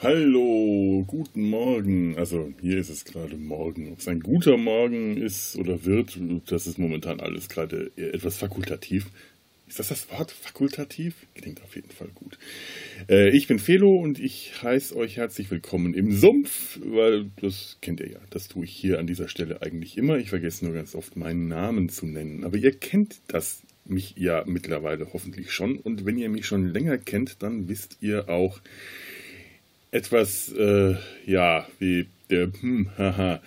Hallo, guten Morgen. Also hier ist es gerade Morgen. Ob es ein guter Morgen ist oder wird, das ist momentan alles gerade etwas fakultativ. Ist das das Wort fakultativ? Klingt auf jeden Fall gut. Äh, ich bin Felo und ich heiße euch herzlich willkommen im Sumpf, weil das kennt ihr ja. Das tue ich hier an dieser Stelle eigentlich immer. Ich vergesse nur ganz oft meinen Namen zu nennen. Aber ihr kennt das mich ja mittlerweile hoffentlich schon. Und wenn ihr mich schon länger kennt, dann wisst ihr auch, etwas, äh, ja, wie der, hm, haha,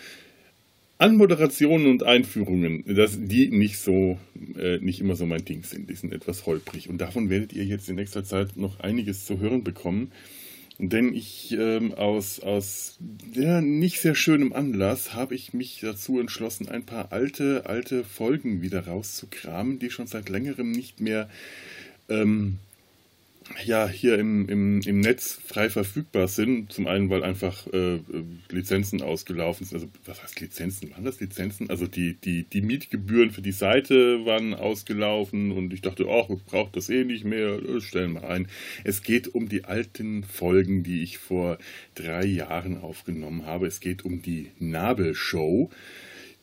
Anmoderationen und Einführungen, dass die nicht so, äh, nicht immer so mein Ding sind. Die sind etwas holprig. Und davon werdet ihr jetzt in nächster Zeit noch einiges zu hören bekommen. Denn ich ähm, aus, aus ja, nicht sehr schönem Anlass habe ich mich dazu entschlossen, ein paar alte, alte Folgen wieder rauszukramen, die schon seit längerem nicht mehr ähm, ja hier im, im, im Netz frei verfügbar sind. Zum einen, weil einfach äh, Lizenzen ausgelaufen sind. Also was heißt Lizenzen? Waren das Lizenzen? Also die, die, die Mietgebühren für die Seite waren ausgelaufen und ich dachte, ach, ich brauche das eh nicht mehr, äh, stellen wir ein. Es geht um die alten Folgen, die ich vor drei Jahren aufgenommen habe. Es geht um die Nabelshow. show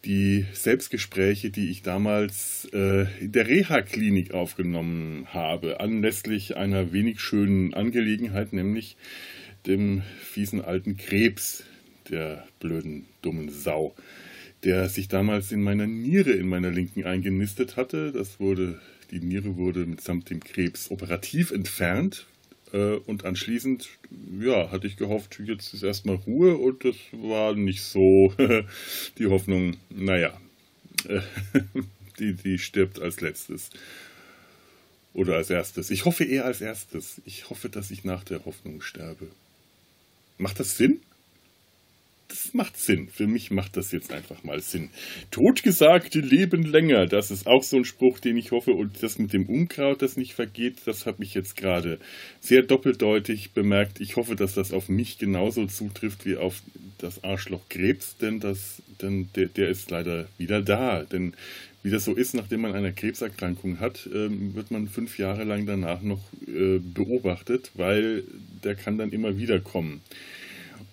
die Selbstgespräche, die ich damals äh, in der Reha-Klinik aufgenommen habe, anlässlich einer wenig schönen Angelegenheit, nämlich dem fiesen alten Krebs, der blöden, dummen Sau, der sich damals in meiner Niere, in meiner linken eingenistet hatte. Das wurde, die Niere wurde mitsamt dem Krebs operativ entfernt, und anschließend, ja, hatte ich gehofft, jetzt ist erstmal Ruhe und das war nicht so die Hoffnung, naja, die, die stirbt als letztes. Oder als erstes. Ich hoffe eher als erstes. Ich hoffe, dass ich nach der Hoffnung sterbe. Macht das Sinn? Das macht Sinn. Für mich macht das jetzt einfach mal Sinn. Totgesagte leben länger. Das ist auch so ein Spruch, den ich hoffe. Und das mit dem Unkraut, das nicht vergeht, das habe ich jetzt gerade sehr doppeldeutig bemerkt. Ich hoffe, dass das auf mich genauso zutrifft wie auf das Arschloch Krebs, denn, das, denn der, der ist leider wieder da. Denn wie das so ist, nachdem man eine Krebserkrankung hat, ähm, wird man fünf Jahre lang danach noch äh, beobachtet, weil der kann dann immer wieder kommen.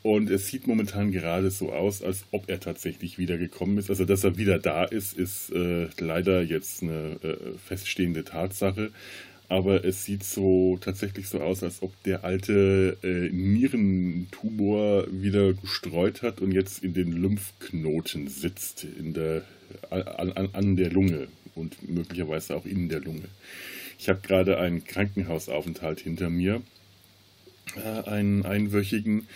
Und es sieht momentan gerade so aus, als ob er tatsächlich wiedergekommen ist. Also, dass er wieder da ist, ist äh, leider jetzt eine äh, feststehende Tatsache. Aber es sieht so tatsächlich so aus, als ob der alte äh, Nierentumor wieder gestreut hat und jetzt in den Lymphknoten sitzt, in der, an, an der Lunge und möglicherweise auch in der Lunge. Ich habe gerade einen Krankenhausaufenthalt hinter mir, äh, einen einwöchigen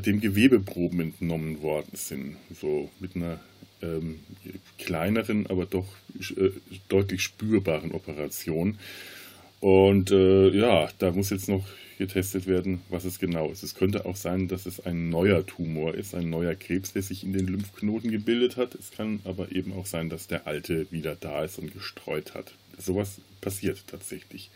dem Gewebeproben entnommen worden sind. So mit einer ähm, kleineren, aber doch äh, deutlich spürbaren Operation. Und äh, ja, da muss jetzt noch getestet werden, was es genau ist. Es könnte auch sein, dass es ein neuer Tumor ist, ein neuer Krebs, der sich in den Lymphknoten gebildet hat. Es kann aber eben auch sein, dass der alte wieder da ist und gestreut hat. Sowas passiert tatsächlich.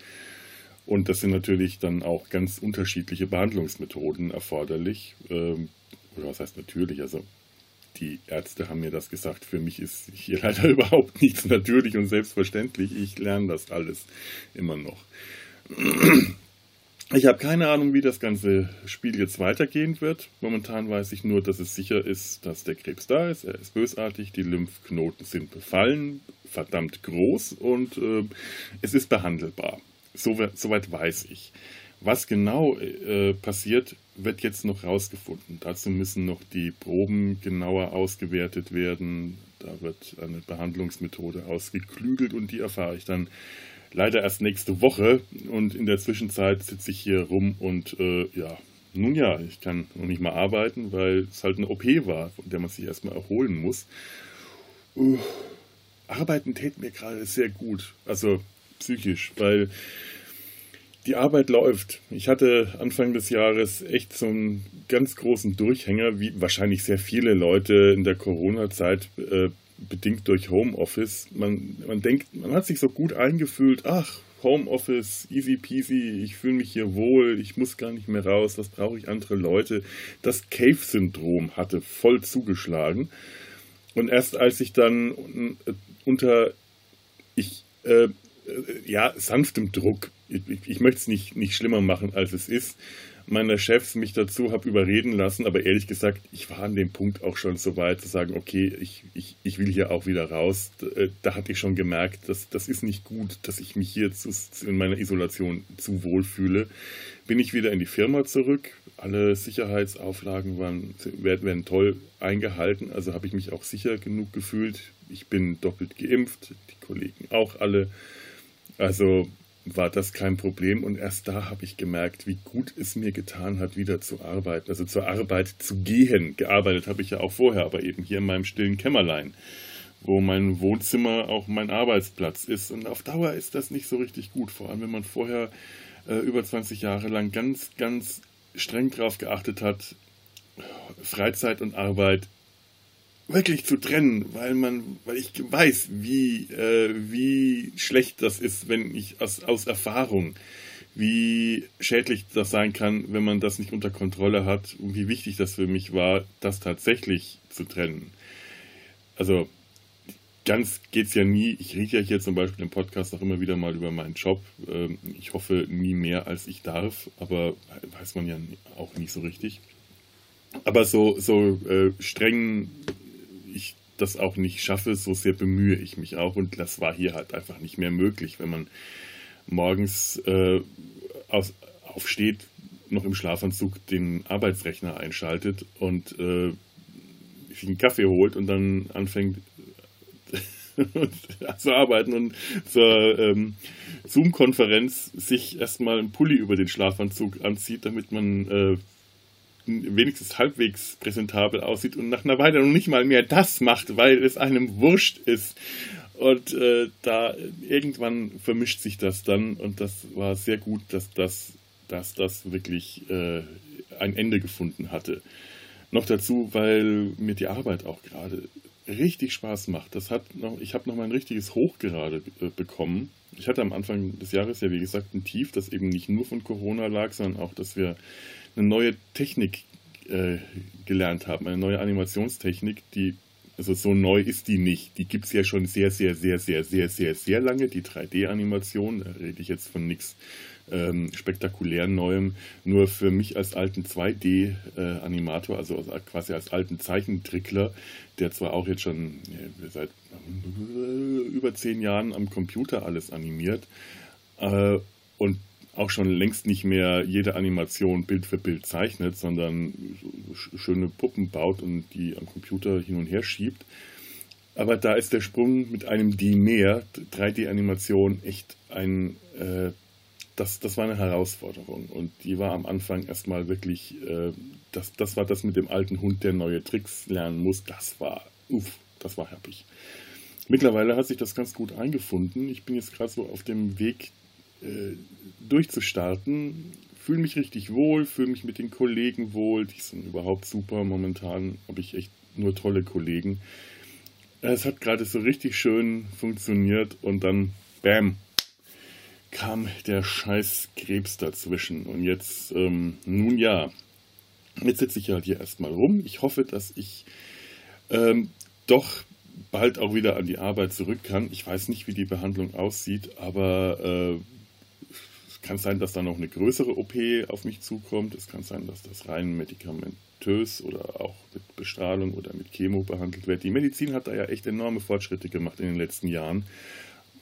Und das sind natürlich dann auch ganz unterschiedliche Behandlungsmethoden erforderlich. Ähm, oder was heißt natürlich? Also die Ärzte haben mir das gesagt. Für mich ist hier leider überhaupt nichts natürlich und selbstverständlich. Ich lerne das alles immer noch. Ich habe keine Ahnung, wie das ganze Spiel jetzt weitergehen wird. Momentan weiß ich nur, dass es sicher ist, dass der Krebs da ist. Er ist bösartig, die Lymphknoten sind befallen, verdammt groß und äh, es ist behandelbar. Soweit weiß ich. Was genau äh, passiert, wird jetzt noch rausgefunden. Dazu müssen noch die Proben genauer ausgewertet werden. Da wird eine Behandlungsmethode ausgeklügelt und die erfahre ich dann leider erst nächste Woche. Und in der Zwischenzeit sitze ich hier rum und äh, ja, nun ja, ich kann noch nicht mal arbeiten, weil es halt eine OP war, von der man sich erstmal erholen muss. Uh, arbeiten täte mir gerade sehr gut. Also psychisch, weil die Arbeit läuft. Ich hatte Anfang des Jahres echt so einen ganz großen Durchhänger, wie wahrscheinlich sehr viele Leute in der Corona-Zeit, äh, bedingt durch Homeoffice. Man, man denkt, man hat sich so gut eingefühlt, ach, Homeoffice, easy peasy, ich fühle mich hier wohl, ich muss gar nicht mehr raus, was brauche ich andere Leute. Das Cave-Syndrom hatte voll zugeschlagen. Und erst als ich dann unter, ich, äh, ja, sanftem Druck ich, ich möchte es nicht, nicht schlimmer machen, als es ist meiner Chefs mich dazu habe überreden lassen, aber ehrlich gesagt, ich war an dem Punkt auch schon so weit zu sagen, okay, ich, ich, ich will hier auch wieder raus. Äh, da hatte ich schon gemerkt, dass das ist nicht gut, dass ich mich hier zu, in meiner Isolation zu wohl fühle. Bin ich wieder in die Firma zurück. Alle Sicherheitsauflagen waren, werden, werden toll eingehalten, also habe ich mich auch sicher genug gefühlt. Ich bin doppelt geimpft, die Kollegen auch alle. Also war das kein Problem und erst da habe ich gemerkt, wie gut es mir getan hat, wieder zu arbeiten, also zur Arbeit zu gehen. Gearbeitet habe ich ja auch vorher, aber eben hier in meinem stillen Kämmerlein, wo mein Wohnzimmer auch mein Arbeitsplatz ist. Und auf Dauer ist das nicht so richtig gut, vor allem wenn man vorher äh, über 20 Jahre lang ganz, ganz streng darauf geachtet hat, Freizeit und Arbeit wirklich zu trennen, weil man, weil ich weiß, wie, äh, wie schlecht das ist, wenn ich aus, aus Erfahrung, wie schädlich das sein kann, wenn man das nicht unter Kontrolle hat und wie wichtig das für mich war, das tatsächlich zu trennen. Also ganz geht es ja nie. Ich rede ja hier zum Beispiel im Podcast auch immer wieder mal über meinen Job. Ähm, ich hoffe nie mehr, als ich darf, aber weiß man ja auch nicht so richtig. Aber so, so äh, streng ich das auch nicht schaffe, so sehr bemühe ich mich auch. Und das war hier halt einfach nicht mehr möglich, wenn man morgens äh, aus, aufsteht, noch im Schlafanzug den Arbeitsrechner einschaltet und äh, sich einen Kaffee holt und dann anfängt zu arbeiten und zur ähm, Zoom-Konferenz sich erstmal einen Pulli über den Schlafanzug anzieht, damit man äh, wenigstens halbwegs präsentabel aussieht und nach einer Weile noch nicht mal mehr das macht, weil es einem wurscht ist. Und äh, da irgendwann vermischt sich das dann und das war sehr gut, dass das, dass das wirklich äh, ein Ende gefunden hatte. Noch dazu, weil mir die Arbeit auch gerade richtig Spaß macht. Das hat noch, ich habe noch mal ein richtiges Hoch gerade äh, bekommen. Ich hatte am Anfang des Jahres ja, wie gesagt, ein Tief, das eben nicht nur von Corona lag, sondern auch, dass wir eine neue Technik äh, gelernt haben, eine neue Animationstechnik, die, also so neu ist die nicht. Die gibt es ja schon sehr, sehr, sehr, sehr, sehr, sehr, sehr lange, die 3D-Animation. Da rede ich jetzt von nichts ähm, spektakulär Neuem. Nur für mich als alten 2D-Animator, äh, also quasi als alten Zeichentrickler, der zwar auch jetzt schon äh, seit über zehn Jahren am Computer alles animiert äh, und auch schon längst nicht mehr jede Animation Bild für Bild zeichnet, sondern schöne Puppen baut und die am Computer hin und her schiebt. Aber da ist der Sprung mit einem D mehr, 3D-Animation, echt ein, äh, das, das war eine Herausforderung. Und die war am Anfang erstmal wirklich, äh, das, das war das mit dem alten Hund, der neue Tricks lernen muss. Das war, uff, das war happig. Mittlerweile hat sich das ganz gut eingefunden. Ich bin jetzt gerade so auf dem Weg, äh, durchzustarten. Fühle mich richtig wohl, fühle mich mit den Kollegen wohl. Die sind überhaupt super. Momentan habe ich echt nur tolle Kollegen. Es hat gerade so richtig schön funktioniert und dann, bam, kam der scheiß Krebs dazwischen. Und jetzt, ähm, nun ja, jetzt sitze ich halt hier erstmal rum. Ich hoffe, dass ich ähm, doch bald auch wieder an die Arbeit zurück kann. Ich weiß nicht, wie die Behandlung aussieht, aber äh, kann sein, dass da noch eine größere OP auf mich zukommt. Es kann sein, dass das rein medikamentös oder auch mit Bestrahlung oder mit Chemo behandelt wird. Die Medizin hat da ja echt enorme Fortschritte gemacht in den letzten Jahren.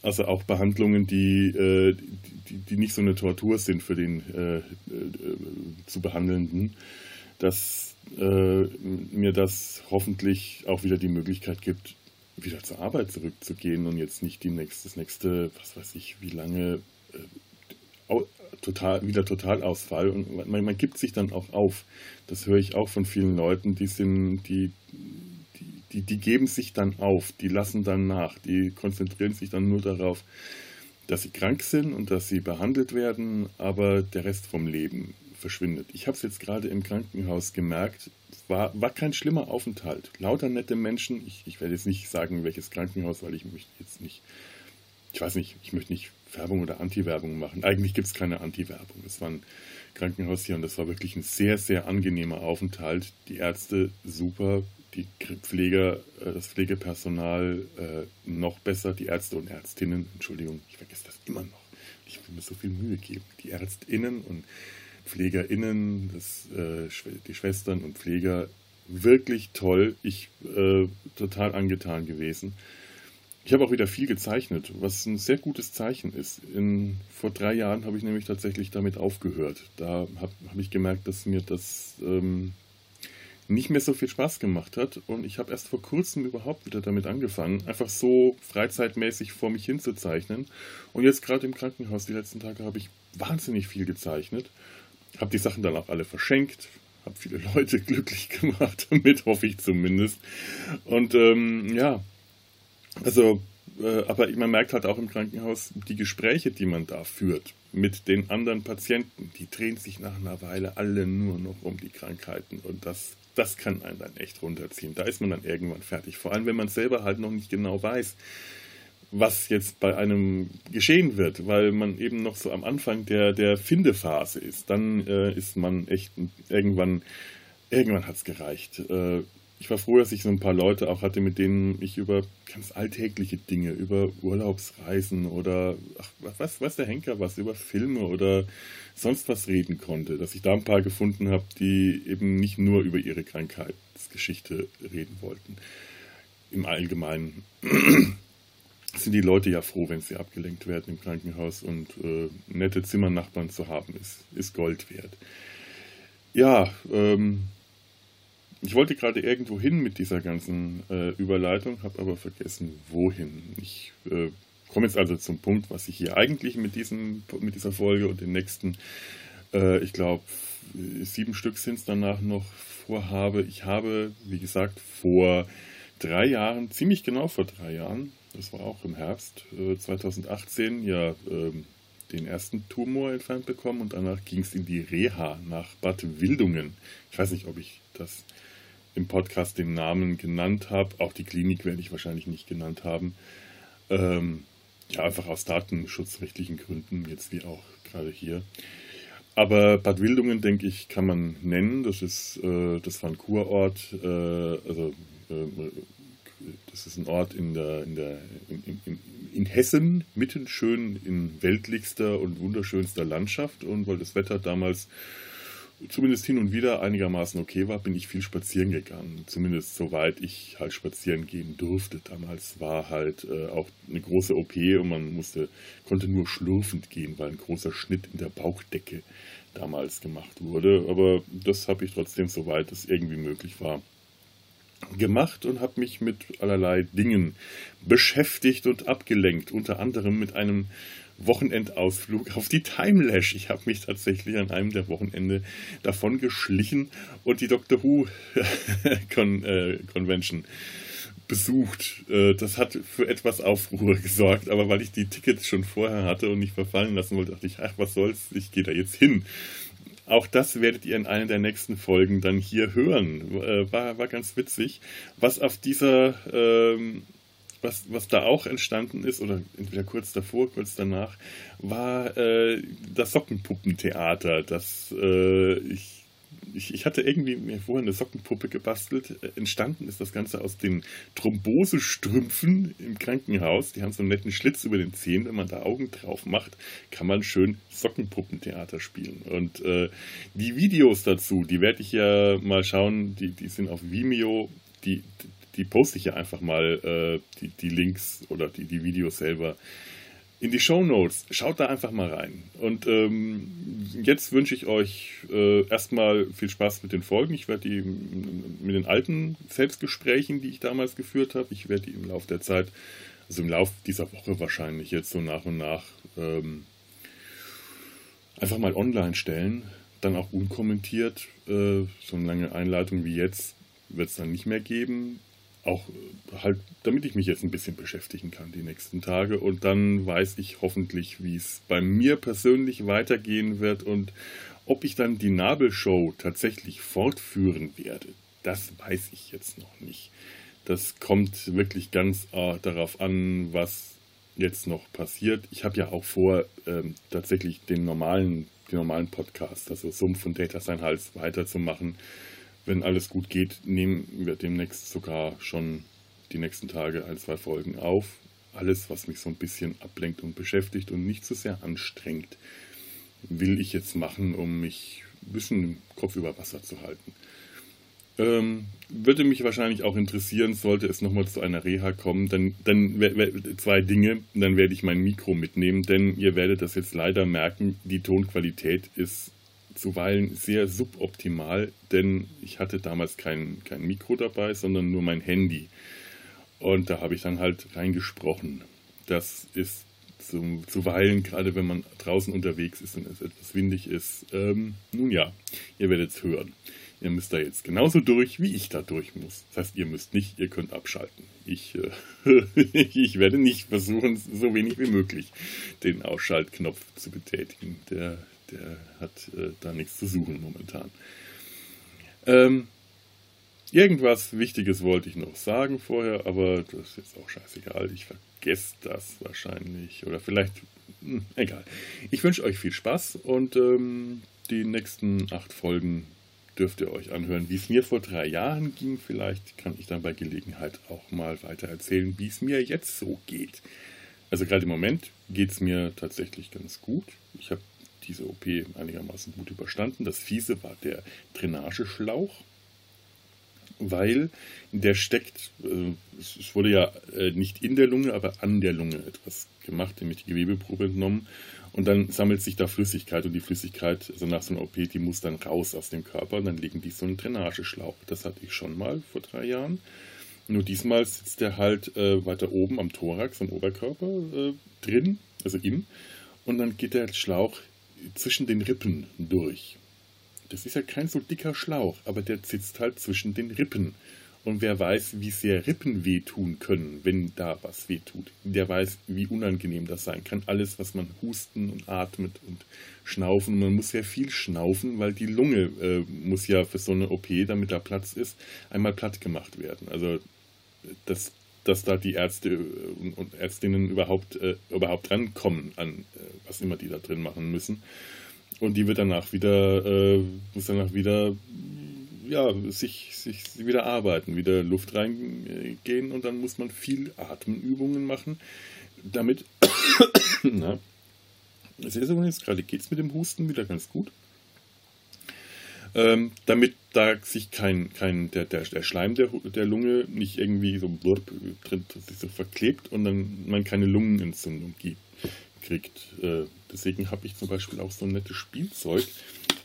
Also auch Behandlungen, die, äh, die, die, nicht so eine Tortur sind für den äh, äh, zu Behandelnden, dass äh, mir das hoffentlich auch wieder die Möglichkeit gibt, wieder zur Arbeit zurückzugehen und jetzt nicht die nächste, das nächste, was weiß ich, wie lange äh, total, wieder Totalausfall und man, man gibt sich dann auch auf. Das höre ich auch von vielen Leuten, die sind, die, die, die, geben sich dann auf, die lassen dann nach, die konzentrieren sich dann nur darauf, dass sie krank sind und dass sie behandelt werden, aber der Rest vom Leben verschwindet. Ich habe es jetzt gerade im Krankenhaus gemerkt, war, war kein schlimmer Aufenthalt. Lauter nette Menschen, ich, ich werde jetzt nicht sagen, welches Krankenhaus, weil ich möchte jetzt nicht, ich weiß nicht, ich möchte nicht Werbung oder Anti-Werbung machen. Eigentlich gibt es keine Anti-Werbung. Es war ein Krankenhaus hier und das war wirklich ein sehr, sehr angenehmer Aufenthalt. Die Ärzte super, die Pfleger, äh, das Pflegepersonal äh, noch besser, die Ärzte und Ärztinnen, Entschuldigung, ich vergesse das immer noch. Ich will mir so viel Mühe geben. Die ÄrztInnen und PflegerInnen, das, äh, die Schwestern und Pfleger, wirklich toll. Ich total angetan gewesen. Ich habe auch wieder viel gezeichnet, was ein sehr gutes Zeichen ist. In, vor drei Jahren habe ich nämlich tatsächlich damit aufgehört. Da habe hab ich gemerkt, dass mir das ähm, nicht mehr so viel Spaß gemacht hat. Und ich habe erst vor kurzem überhaupt wieder damit angefangen, einfach so freizeitmäßig vor mich hin zu zeichnen. Und jetzt gerade im Krankenhaus, die letzten Tage, habe ich wahnsinnig viel gezeichnet. Habe die Sachen dann auch alle verschenkt, habe viele Leute glücklich gemacht, damit hoffe ich zumindest. Und ähm, ja, also, äh, aber man merkt halt auch im Krankenhaus, die Gespräche, die man da führt mit den anderen Patienten, die drehen sich nach einer Weile alle nur noch um die Krankheiten und das, das kann einen dann echt runterziehen. Da ist man dann irgendwann fertig. Vor allem, wenn man selber halt noch nicht genau weiß, was jetzt bei einem geschehen wird, weil man eben noch so am Anfang der, der Findephase ist. Dann äh, ist man echt irgendwann, irgendwann hat es gereicht. Äh, ich war froh, dass ich so ein paar Leute auch hatte, mit denen ich über ganz alltägliche Dinge, über Urlaubsreisen oder ach, was, was der Henker was, über Filme oder sonst was reden konnte. Dass ich da ein paar gefunden habe, die eben nicht nur über ihre Krankheitsgeschichte reden wollten. Im Allgemeinen sind die Leute ja froh, wenn sie abgelenkt werden im Krankenhaus und äh, nette Zimmernachbarn zu haben, ist, ist Gold wert. Ja, ähm, ich wollte gerade irgendwo hin mit dieser ganzen äh, Überleitung, habe aber vergessen, wohin. Ich äh, komme jetzt also zum Punkt, was ich hier eigentlich mit, diesem, mit dieser Folge und den nächsten, äh, ich glaube, sieben Stück sind es danach noch vorhabe. Ich habe, wie gesagt, vor drei Jahren, ziemlich genau vor drei Jahren, das war auch im Herbst 2018, äh, ja ähm, den ersten Tumor entfernt bekommen und danach ging es in die Reha nach Bad Wildungen. Ich weiß nicht, ob ich das im Podcast den Namen genannt habe. Auch die Klinik werde ich wahrscheinlich nicht genannt haben. Ähm, ja, einfach aus datenschutzrechtlichen Gründen, jetzt wie auch gerade hier. Aber Bad Wildungen, denke ich, kann man nennen. Das ist, äh, das war ein Kurort, äh, also äh, das ist ein Ort in, der, in, der, in, in, in, Hessen, mitten schön in weltlichster und wunderschönster Landschaft. Und weil das Wetter damals zumindest hin und wieder einigermaßen okay war, bin ich viel spazieren gegangen. Zumindest soweit ich halt spazieren gehen durfte. Damals war halt äh, auch eine große OP und man musste, konnte nur schlurfend gehen, weil ein großer Schnitt in der Bauchdecke damals gemacht wurde. Aber das habe ich trotzdem, soweit es irgendwie möglich war, gemacht und habe mich mit allerlei Dingen beschäftigt und abgelenkt, unter anderem mit einem Wochenendausflug auf die Timelash. Ich habe mich tatsächlich an einem der Wochenende davon geschlichen und die Doctor Who Con äh, Convention besucht. Äh, das hat für etwas Aufruhr gesorgt, aber weil ich die Tickets schon vorher hatte und nicht verfallen lassen wollte, dachte ich, ach, was soll's, ich gehe da jetzt hin. Auch das werdet ihr in einer der nächsten Folgen dann hier hören. Äh, war, war ganz witzig. Was auf dieser, ähm, was, was da auch entstanden ist, oder entweder kurz davor, kurz danach, war äh, das Sockenpuppentheater, das äh, ich ich, ich hatte irgendwie mir vorher eine Sockenpuppe gebastelt. Äh, entstanden ist das Ganze aus den Thrombosestrümpfen im Krankenhaus. Die haben so einen netten Schlitz über den Zehen. Wenn man da Augen drauf macht, kann man schön Sockenpuppentheater spielen. Und äh, die Videos dazu, die werde ich ja mal schauen. Die, die sind auf Vimeo. Die, die poste ich ja einfach mal, äh, die, die Links oder die, die Videos selber in die Show Notes. Schaut da einfach mal rein. Und ähm, jetzt wünsche ich euch äh, erstmal viel Spaß mit den Folgen. Ich werde die mit den alten Selbstgesprächen, die ich damals geführt habe, ich werde die im Laufe der Zeit, also im Laufe dieser Woche wahrscheinlich jetzt so nach und nach ähm, einfach mal online stellen. Dann auch unkommentiert. Äh, so eine lange Einleitung wie jetzt wird es dann nicht mehr geben auch halt, damit ich mich jetzt ein bisschen beschäftigen kann die nächsten Tage und dann weiß ich hoffentlich, wie es bei mir persönlich weitergehen wird und ob ich dann die Nabelshow tatsächlich fortführen werde, das weiß ich jetzt noch nicht. Das kommt wirklich ganz äh, darauf an, was jetzt noch passiert. Ich habe ja auch vor, ähm, tatsächlich den normalen, den normalen Podcast, also Sumpf und Data sein Hals weiterzumachen wenn alles gut geht, nehmen wir demnächst sogar schon die nächsten Tage ein, zwei Folgen auf. alles, was mich so ein bisschen ablenkt und beschäftigt und nicht so sehr anstrengt, will ich jetzt machen, um mich ein bisschen den Kopf über Wasser zu halten. Ähm, würde mich wahrscheinlich auch interessieren, sollte es nochmal zu einer Reha kommen, dann, dann zwei Dinge, dann werde ich mein Mikro mitnehmen, denn ihr werdet das jetzt leider merken, die Tonqualität ist zuweilen sehr suboptimal, denn ich hatte damals kein, kein Mikro dabei, sondern nur mein Handy. Und da habe ich dann halt reingesprochen. Das ist zu, zuweilen, gerade wenn man draußen unterwegs ist und es etwas windig ist, ähm, nun ja, ihr werdet es hören. Ihr müsst da jetzt genauso durch, wie ich da durch muss. Das heißt, ihr müsst nicht, ihr könnt abschalten. Ich, äh, ich werde nicht versuchen, so wenig wie möglich den Ausschaltknopf zu betätigen. Der, der hat äh, da nichts zu suchen momentan. Ähm, irgendwas Wichtiges wollte ich noch sagen vorher, aber das ist jetzt auch scheißegal. Ich vergesse das wahrscheinlich. Oder vielleicht, hm, egal. Ich wünsche euch viel Spaß und ähm, die nächsten acht Folgen dürft ihr euch anhören, wie es mir vor drei Jahren ging. Vielleicht kann ich dann bei Gelegenheit auch mal weiter erzählen, wie es mir jetzt so geht. Also gerade im Moment geht es mir tatsächlich ganz gut. Ich habe diese OP einigermaßen gut überstanden. Das Fiese war der Drainageschlauch, weil der steckt, äh, es wurde ja äh, nicht in der Lunge, aber an der Lunge etwas gemacht, nämlich die Gewebeprobe entnommen. Und dann sammelt sich da Flüssigkeit und die Flüssigkeit, also nach so einer OP, die muss dann raus aus dem Körper und dann legen die so einen Drainageschlauch. Das hatte ich schon mal vor drei Jahren. Nur diesmal sitzt der halt äh, weiter oben am Thorax, am Oberkörper äh, drin, also in. Und dann geht der Schlauch zwischen den Rippen durch. Das ist ja kein so dicker Schlauch, aber der sitzt halt zwischen den Rippen. Und wer weiß, wie sehr Rippen wehtun können, wenn da was wehtut, der weiß, wie unangenehm das sein kann. Alles, was man husten und atmet und schnaufen. Man muss sehr viel schnaufen, weil die Lunge äh, muss ja für so eine OP, damit da Platz ist, einmal platt gemacht werden. Also das, dass da die Ärzte und Ärztinnen überhaupt, äh, überhaupt rankommen an äh, was immer die da drin machen müssen. Und die wird danach wieder, äh, muss danach wieder ja, sich, sich wieder arbeiten, wieder Luft reingehen und dann muss man viel Atemübungen machen, damit, na, sehr, sehr jetzt gerade geht es mit dem Husten wieder ganz gut, ähm, damit da sich kein, kein der, der, der Schleim der, der Lunge nicht irgendwie so blurb, drin, sich so verklebt und dann man keine Lungenentzündung gibt, kriegt. Äh, deswegen habe ich zum Beispiel auch so ein nettes Spielzeug,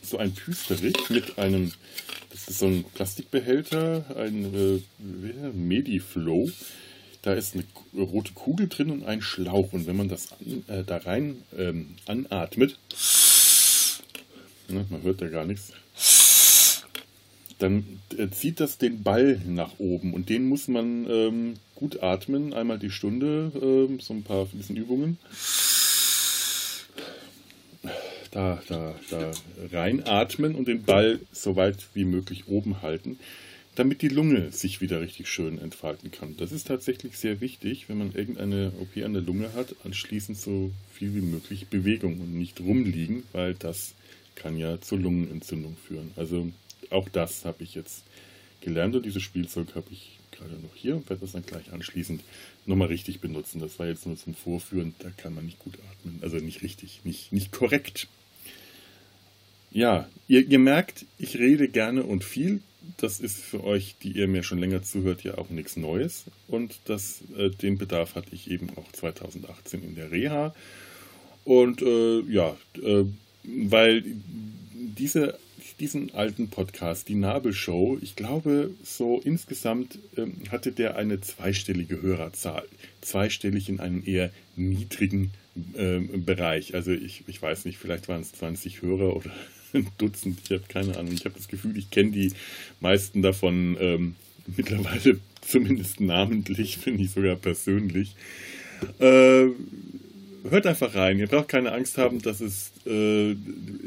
so ein Püsterich mit einem, das ist so ein Plastikbehälter, ein äh, Mediflow. Da ist eine rote Kugel drin und ein Schlauch. Und wenn man das an, äh, da rein ähm, anatmet, ne, man hört da gar nichts, dann äh, zieht das den Ball nach oben. Und den muss man ähm, gut atmen, einmal die Stunde, ähm, so ein paar bisschen Übungen da, da, da reinatmen und den Ball so weit wie möglich oben halten, damit die Lunge sich wieder richtig schön entfalten kann. Das ist tatsächlich sehr wichtig, wenn man irgendeine OP an der Lunge hat, anschließend so viel wie möglich Bewegung und nicht rumliegen, weil das kann ja zur Lungenentzündung führen. Also auch das habe ich jetzt gelernt und dieses Spielzeug habe ich gerade noch hier und werde das dann gleich anschließend nochmal richtig benutzen. Das war jetzt nur zum Vorführen, da kann man nicht gut atmen, also nicht richtig, nicht, nicht korrekt. Ja, ihr, ihr merkt, ich rede gerne und viel. Das ist für euch, die ihr mir schon länger zuhört, ja auch nichts Neues. Und das, äh, den Bedarf hatte ich eben auch 2018 in der Reha. Und äh, ja, äh, weil diese, diesen alten Podcast, die Nabelshow, ich glaube, so insgesamt ähm, hatte der eine zweistellige Hörerzahl. Zweistellig in einem eher niedrigen ähm, Bereich. Also ich, ich weiß nicht, vielleicht waren es 20 Hörer oder ein Dutzend, ich habe keine Ahnung. Ich habe das Gefühl, ich kenne die meisten davon ähm, mittlerweile zumindest namentlich, finde ich sogar persönlich. Äh, hört einfach rein. Ihr braucht keine Angst haben, dass es äh,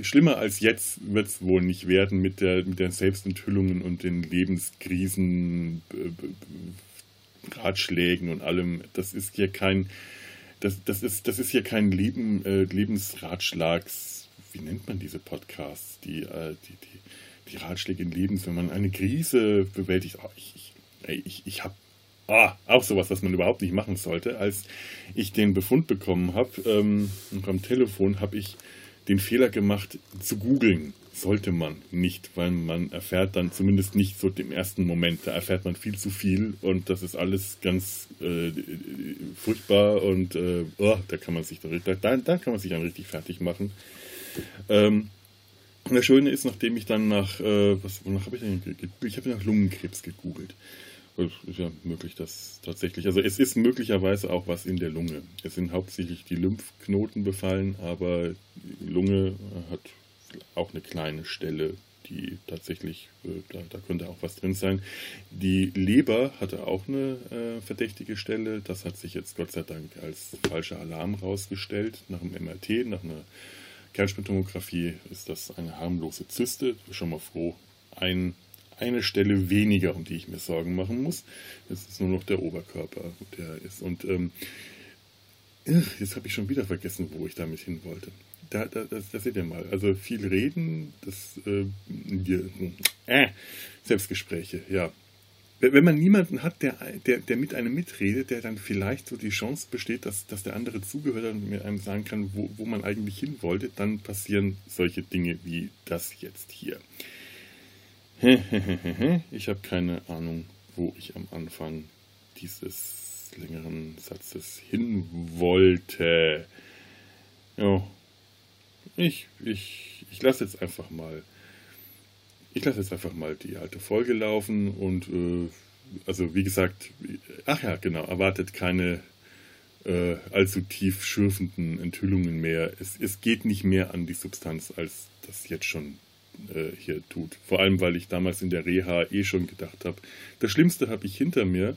schlimmer als jetzt wird es wohl nicht werden mit, der, mit den Selbstenthüllungen und den Lebenskrisen, äh, Ratschlägen und allem. Das ist hier kein, das, das, ist, das ist hier kein Leben, äh, Lebensratschlags wie nennt man diese Podcasts, die, äh, die, die, die Ratschläge in Lebens, wenn man eine Krise bewältigt. Oh, ich ich, ich, ich habe Ah, auch sowas, was man überhaupt nicht machen sollte. Als ich den Befund bekommen habe, ähm, am Telefon habe ich den Fehler gemacht, zu googeln. Sollte man nicht, weil man erfährt dann zumindest nicht so im ersten Moment. Da erfährt man viel zu viel und das ist alles ganz äh, furchtbar und äh, oh, da kann man sich da, da, da kann man sich dann richtig fertig machen. Ähm, das Schöne ist, nachdem ich dann nach, äh, was, wonach habe ich denn? Ich habe nach Lungenkrebs gegoogelt. Ist ja möglich, dass tatsächlich, also es ist möglicherweise auch was in der Lunge. Es sind hauptsächlich die Lymphknoten befallen, aber die Lunge hat auch eine kleine Stelle, die tatsächlich, äh, da, da könnte auch was drin sein. Die Leber hatte auch eine äh, verdächtige Stelle. Das hat sich jetzt Gott sei Dank als falscher Alarm rausgestellt. Nach dem MRT, nach einer Kernspintomographie ist das eine harmlose Zyste. Schon mal froh. Ein eine Stelle weniger, um die ich mir Sorgen machen muss. Das ist nur noch der Oberkörper, der ist. Und ähm, jetzt habe ich schon wieder vergessen, wo ich damit hin wollte. Da, da, das, das seht ihr mal. Also viel reden, das äh, äh, Selbstgespräche, ja. Wenn man niemanden hat, der, der, der mit einem mitredet, der dann vielleicht so die Chance besteht, dass, dass der andere zugehört und mir einem sagen kann, wo, wo man eigentlich hin wollte, dann passieren solche Dinge wie das jetzt hier. Ich habe keine Ahnung, wo ich am Anfang dieses längeren Satzes hin wollte. Ja, ich, ich, ich lasse jetzt einfach mal, ich lasse jetzt einfach mal die alte Folge laufen und äh, also wie gesagt, ach ja, genau, erwartet keine äh, allzu tief schürfenden Enthüllungen mehr. Es, es geht nicht mehr an die Substanz, als das jetzt schon äh, hier tut. Vor allem, weil ich damals in der Reha eh schon gedacht habe, das Schlimmste habe ich hinter mir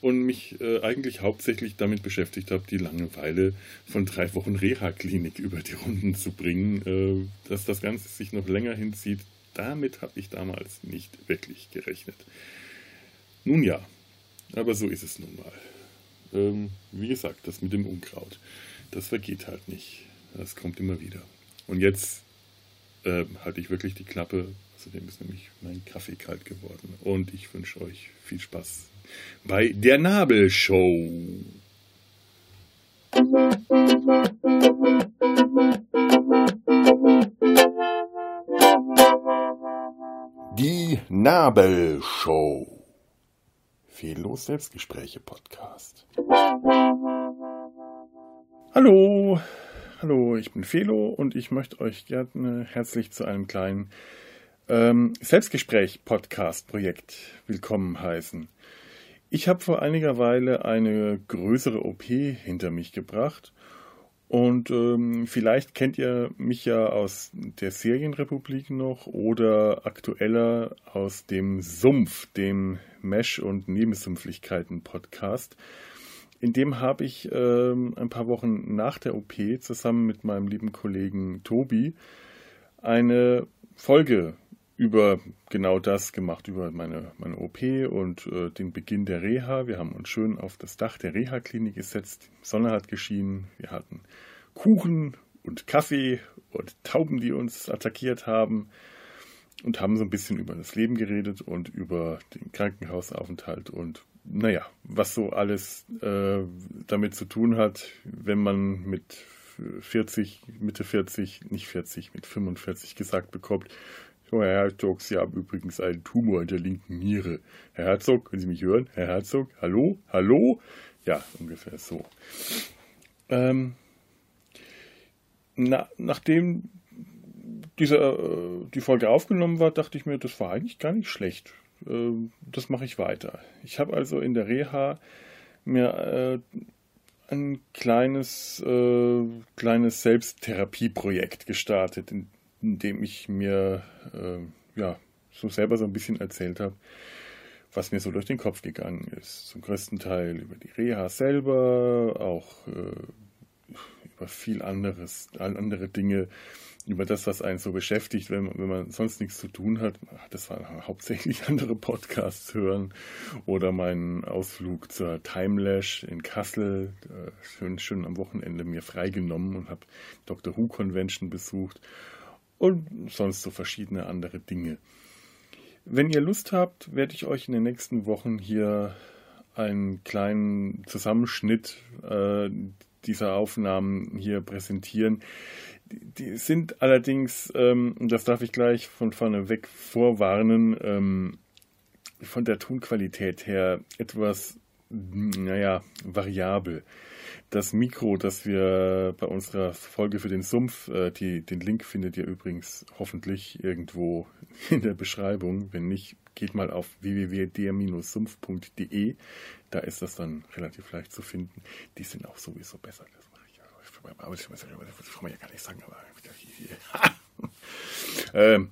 und mich äh, eigentlich hauptsächlich damit beschäftigt habe, die Langeweile von drei Wochen Reha-Klinik über die Runden zu bringen. Äh, dass das Ganze sich noch länger hinzieht, damit habe ich damals nicht wirklich gerechnet. Nun ja, aber so ist es nun mal. Ähm, wie gesagt, das mit dem Unkraut, das vergeht halt nicht. Das kommt immer wieder. Und jetzt äh, halte ich wirklich die Klappe. Außerdem ist nämlich mein Kaffee kalt geworden. Und ich wünsche euch viel Spaß bei der Nabelshow. Die Nabelshow. Fehllos Selbstgespräche Podcast. Hallo, Hallo, ich bin Felo und ich möchte euch gerne herzlich zu einem kleinen ähm, Selbstgespräch-Podcast-Projekt willkommen heißen. Ich habe vor einiger Weile eine größere OP hinter mich gebracht und ähm, vielleicht kennt ihr mich ja aus der Serienrepublik noch oder aktueller aus dem Sumpf, dem Mesh- und Nebensumpflichkeiten-Podcast. In dem habe ich ähm, ein paar Wochen nach der OP zusammen mit meinem lieben Kollegen Tobi eine Folge über genau das gemacht, über meine, meine OP und äh, den Beginn der Reha. Wir haben uns schön auf das Dach der Reha-Klinik gesetzt. Die Sonne hat geschienen. Wir hatten Kuchen und Kaffee und Tauben, die uns attackiert haben und haben so ein bisschen über das Leben geredet und über den Krankenhausaufenthalt und naja, was so alles äh, damit zu tun hat, wenn man mit 40, Mitte 40, nicht 40, mit 45 gesagt bekommt, so, Herr Herzog, Sie haben übrigens einen Tumor in der linken Niere. Herr Herzog, können Sie mich hören? Herr Herzog, hallo? Hallo? Ja, ungefähr so. Ähm, na, nachdem diese, äh, die Folge aufgenommen war, dachte ich mir, das war eigentlich gar nicht schlecht. Ähm, das mache ich weiter. Ich habe also in der Reha mir äh, ein kleines, äh, kleines Selbsttherapieprojekt gestartet, in, in, dem ich mir äh, ja, so selber so ein bisschen erzählt habe, was mir so durch den Kopf gegangen ist. Zum größten Teil über die Reha selber, auch äh, über viel anderes, andere Dinge, über das, was einen so beschäftigt, wenn, wenn man sonst nichts zu tun hat. Das war hauptsächlich andere Podcasts hören oder meinen Ausflug zur Timelash in Kassel, schön, schön am Wochenende mir freigenommen und habe Dr. Who Convention besucht und sonst so verschiedene andere Dinge. Wenn ihr Lust habt, werde ich euch in den nächsten Wochen hier einen kleinen Zusammenschnitt äh, dieser Aufnahmen hier präsentieren. Die sind allerdings, ähm, das darf ich gleich von vorne weg vorwarnen, ähm, von der Tonqualität her etwas, naja, variabel. Das Mikro, das wir bei unserer Folge für den Sumpf, äh, die, den Link findet ihr übrigens hoffentlich irgendwo in der Beschreibung. Wenn nicht, geht mal auf www.der-sumpf.de. Da ist das dann relativ leicht zu finden. Die sind auch sowieso besser. Das mache ich ja. Das kann man ja gar nicht sagen. Aber ähm,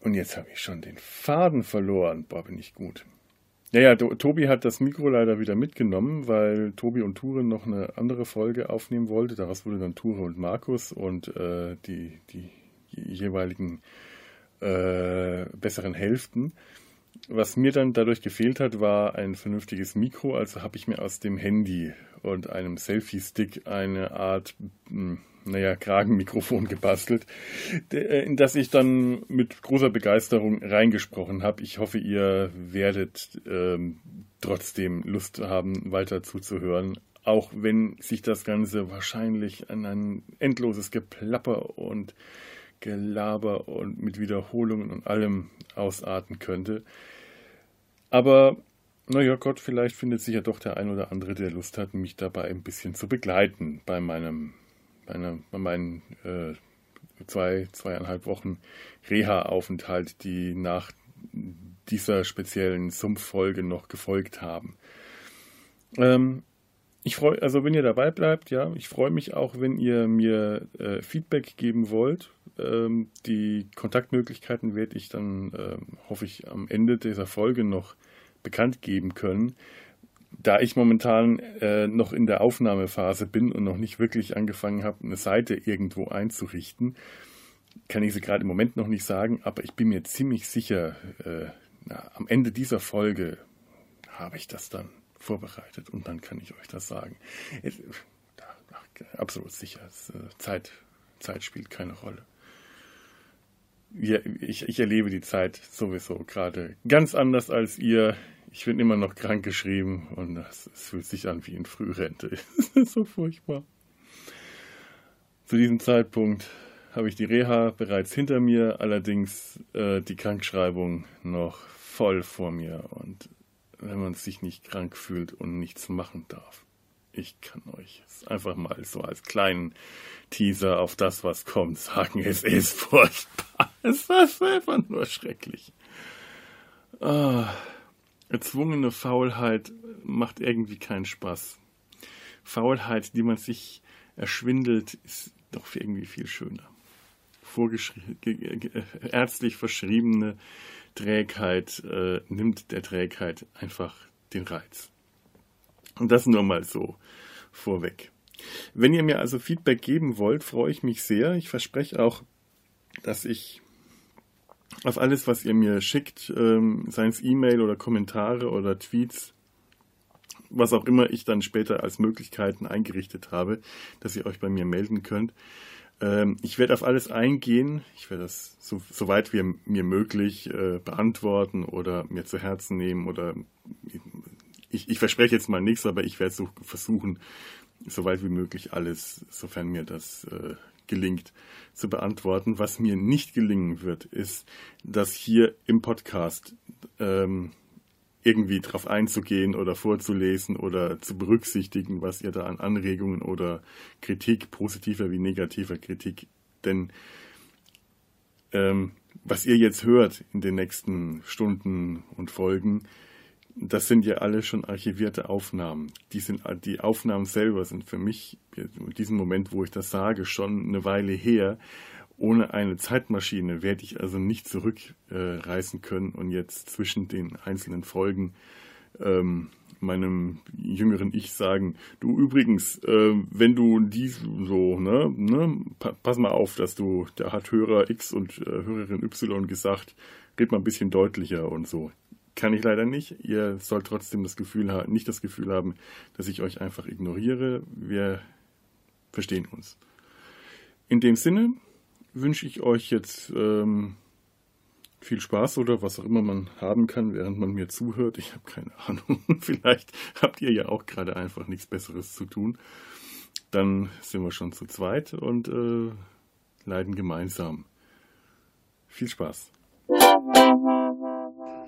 und jetzt habe ich schon den Faden verloren. Boah, bin ich gut. Naja, Tobi hat das Mikro leider wieder mitgenommen, weil Tobi und Ture noch eine andere Folge aufnehmen wollte. Daraus wurde dann Ture und Markus und äh, die, die jeweiligen äh, besseren Hälften. Was mir dann dadurch gefehlt hat, war ein vernünftiges Mikro. Also habe ich mir aus dem Handy und einem Selfie-Stick eine Art, hm, naja, Kragenmikrofon gebastelt, äh, in das ich dann mit großer Begeisterung reingesprochen habe. Ich hoffe, ihr werdet ähm, trotzdem Lust haben, weiter zuzuhören. Auch wenn sich das Ganze wahrscheinlich an ein endloses Geplapper und Gelaber und mit Wiederholungen und allem ausarten könnte. Aber naja, Gott, vielleicht findet sich ja doch der ein oder andere, der Lust hat, mich dabei ein bisschen zu begleiten bei meinem, bei, einer, bei meinen äh, zwei, zweieinhalb Wochen Reha-Aufenthalt, die nach dieser speziellen Sumpffolge noch gefolgt haben. Ähm, ich freue, also wenn ihr dabei bleibt, ja, ich freue mich auch, wenn ihr mir äh, Feedback geben wollt. Ähm, die Kontaktmöglichkeiten werde ich dann, äh, hoffe ich, am Ende dieser Folge noch bekannt geben können. Da ich momentan äh, noch in der Aufnahmephase bin und noch nicht wirklich angefangen habe, eine Seite irgendwo einzurichten, kann ich sie gerade im Moment noch nicht sagen, aber ich bin mir ziemlich sicher, äh, na, am Ende dieser Folge habe ich das dann vorbereitet und dann kann ich euch das sagen. Absolut sicher, äh, Zeit, Zeit spielt keine Rolle. Ja, ich, ich erlebe die Zeit sowieso gerade ganz anders als ihr. Ich bin immer noch krank geschrieben und es fühlt sich an wie in Frührente. Es ist so furchtbar. Zu diesem Zeitpunkt habe ich die Reha bereits hinter mir, allerdings äh, die Krankschreibung noch voll vor mir. Und wenn man sich nicht krank fühlt und nichts machen darf. Ich kann euch einfach mal so als kleinen Teaser auf das, was kommt, sagen, es ist furchtbar. Es ist einfach nur schrecklich. Ah, erzwungene Faulheit macht irgendwie keinen Spaß. Faulheit, die man sich erschwindelt, ist doch irgendwie viel schöner. ärztlich verschriebene Trägheit äh, nimmt der Trägheit einfach den Reiz. Und das nur mal so vorweg. Wenn ihr mir also Feedback geben wollt, freue ich mich sehr. Ich verspreche auch, dass ich auf alles, was ihr mir schickt, ähm, seien es E-Mail oder Kommentare oder Tweets, was auch immer ich dann später als Möglichkeiten eingerichtet habe, dass ihr euch bei mir melden könnt, ähm, ich werde auf alles eingehen. Ich werde das so, weit wie mir möglich äh, beantworten oder mir zu Herzen nehmen oder ich, ich verspreche jetzt mal nichts, aber ich werde so versuchen, so weit wie möglich alles, sofern mir das äh, gelingt, zu beantworten. Was mir nicht gelingen wird, ist, dass hier im Podcast ähm, irgendwie drauf einzugehen oder vorzulesen oder zu berücksichtigen, was ihr da an Anregungen oder Kritik, positiver wie negativer Kritik, denn ähm, was ihr jetzt hört in den nächsten Stunden und Folgen, das sind ja alle schon archivierte Aufnahmen. Die, sind, die Aufnahmen selber sind für mich in diesem Moment, wo ich das sage, schon eine Weile her. Ohne eine Zeitmaschine werde ich also nicht zurückreisen äh, können und jetzt zwischen den einzelnen Folgen ähm, meinem jüngeren Ich sagen, du übrigens, äh, wenn du dies so, ne, ne, pass mal auf, dass du, da hat Hörer X und äh, Hörerin Y gesagt, red mal ein bisschen deutlicher und so. Kann ich leider nicht. Ihr sollt trotzdem das Gefühl haben, nicht das Gefühl haben, dass ich euch einfach ignoriere. Wir verstehen uns. In dem Sinne, wünsche ich euch jetzt ähm, viel Spaß oder was auch immer man haben kann, während man mir zuhört. Ich habe keine Ahnung. Vielleicht habt ihr ja auch gerade einfach nichts Besseres zu tun. Dann sind wir schon zu zweit und äh, leiden gemeinsam. Viel Spaß.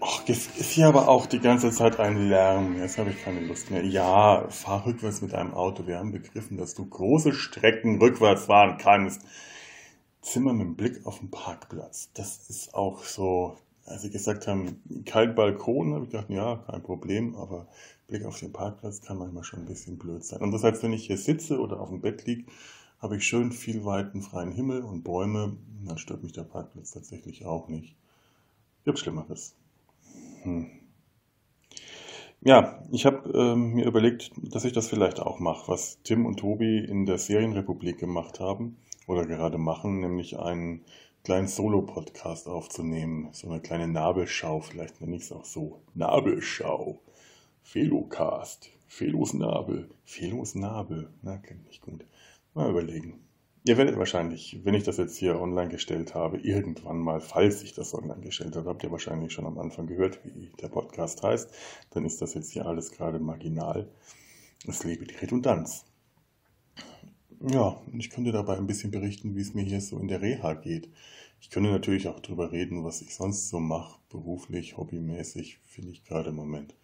Och, jetzt ist hier aber auch die ganze Zeit ein Lärm. Jetzt habe ich keine Lust mehr. Ja, fahr rückwärts mit deinem Auto. Wir haben begriffen, dass du große Strecken rückwärts fahren kannst. Zimmer mit Blick auf den Parkplatz. Das ist auch so, als sie gesagt haben, kalt Balkon, habe ich gedacht, ja, kein Problem, aber Blick auf den Parkplatz kann manchmal schon ein bisschen blöd sein. Und das heißt, wenn ich hier sitze oder auf dem Bett liege, habe ich schön viel weiten freien Himmel und Bäume. Dann stört mich der Parkplatz tatsächlich auch nicht. Gibt Schlimmeres. Hm. Ja, ich habe ähm, mir überlegt, dass ich das vielleicht auch mache, was Tim und Tobi in der Serienrepublik gemacht haben oder gerade machen, nämlich einen kleinen Solo-Podcast aufzunehmen. So eine kleine Nabelschau, vielleicht nenne ich es auch so. Nabelschau. Felocast. Felos Nabel. Felos Nabel. Na, klingt nicht gut. Mal überlegen. Ihr werdet wahrscheinlich, wenn ich das jetzt hier online gestellt habe, irgendwann mal, falls ich das online gestellt habe, habt ihr wahrscheinlich schon am Anfang gehört, wie der Podcast heißt. Dann ist das jetzt hier alles gerade marginal. Es lebe die Redundanz. Ja, ich könnte dabei ein bisschen berichten, wie es mir hier so in der Reha geht. Ich könnte natürlich auch darüber reden, was ich sonst so mache, beruflich, hobbymäßig, finde ich gerade im Moment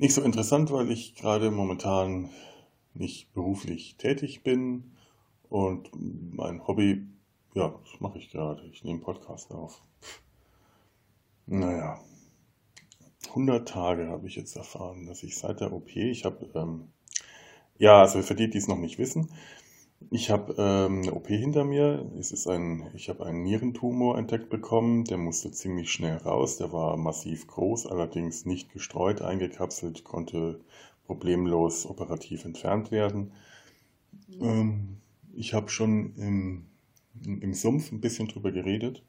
nicht so interessant, weil ich gerade momentan nicht beruflich tätig bin und mein Hobby, ja, das mache ich gerade. Ich nehme Podcast auf. Naja, 100 Tage habe ich jetzt erfahren, dass ich seit der OP, ich habe, ähm, ja, also für die, die es noch nicht wissen, ich habe ähm, eine OP hinter mir. Es ist ein, ich habe einen Nierentumor entdeckt bekommen. Der musste ziemlich schnell raus. Der war massiv groß, allerdings nicht gestreut, eingekapselt, konnte problemlos operativ entfernt werden. Ähm, ich habe schon im, im Sumpf ein bisschen drüber geredet,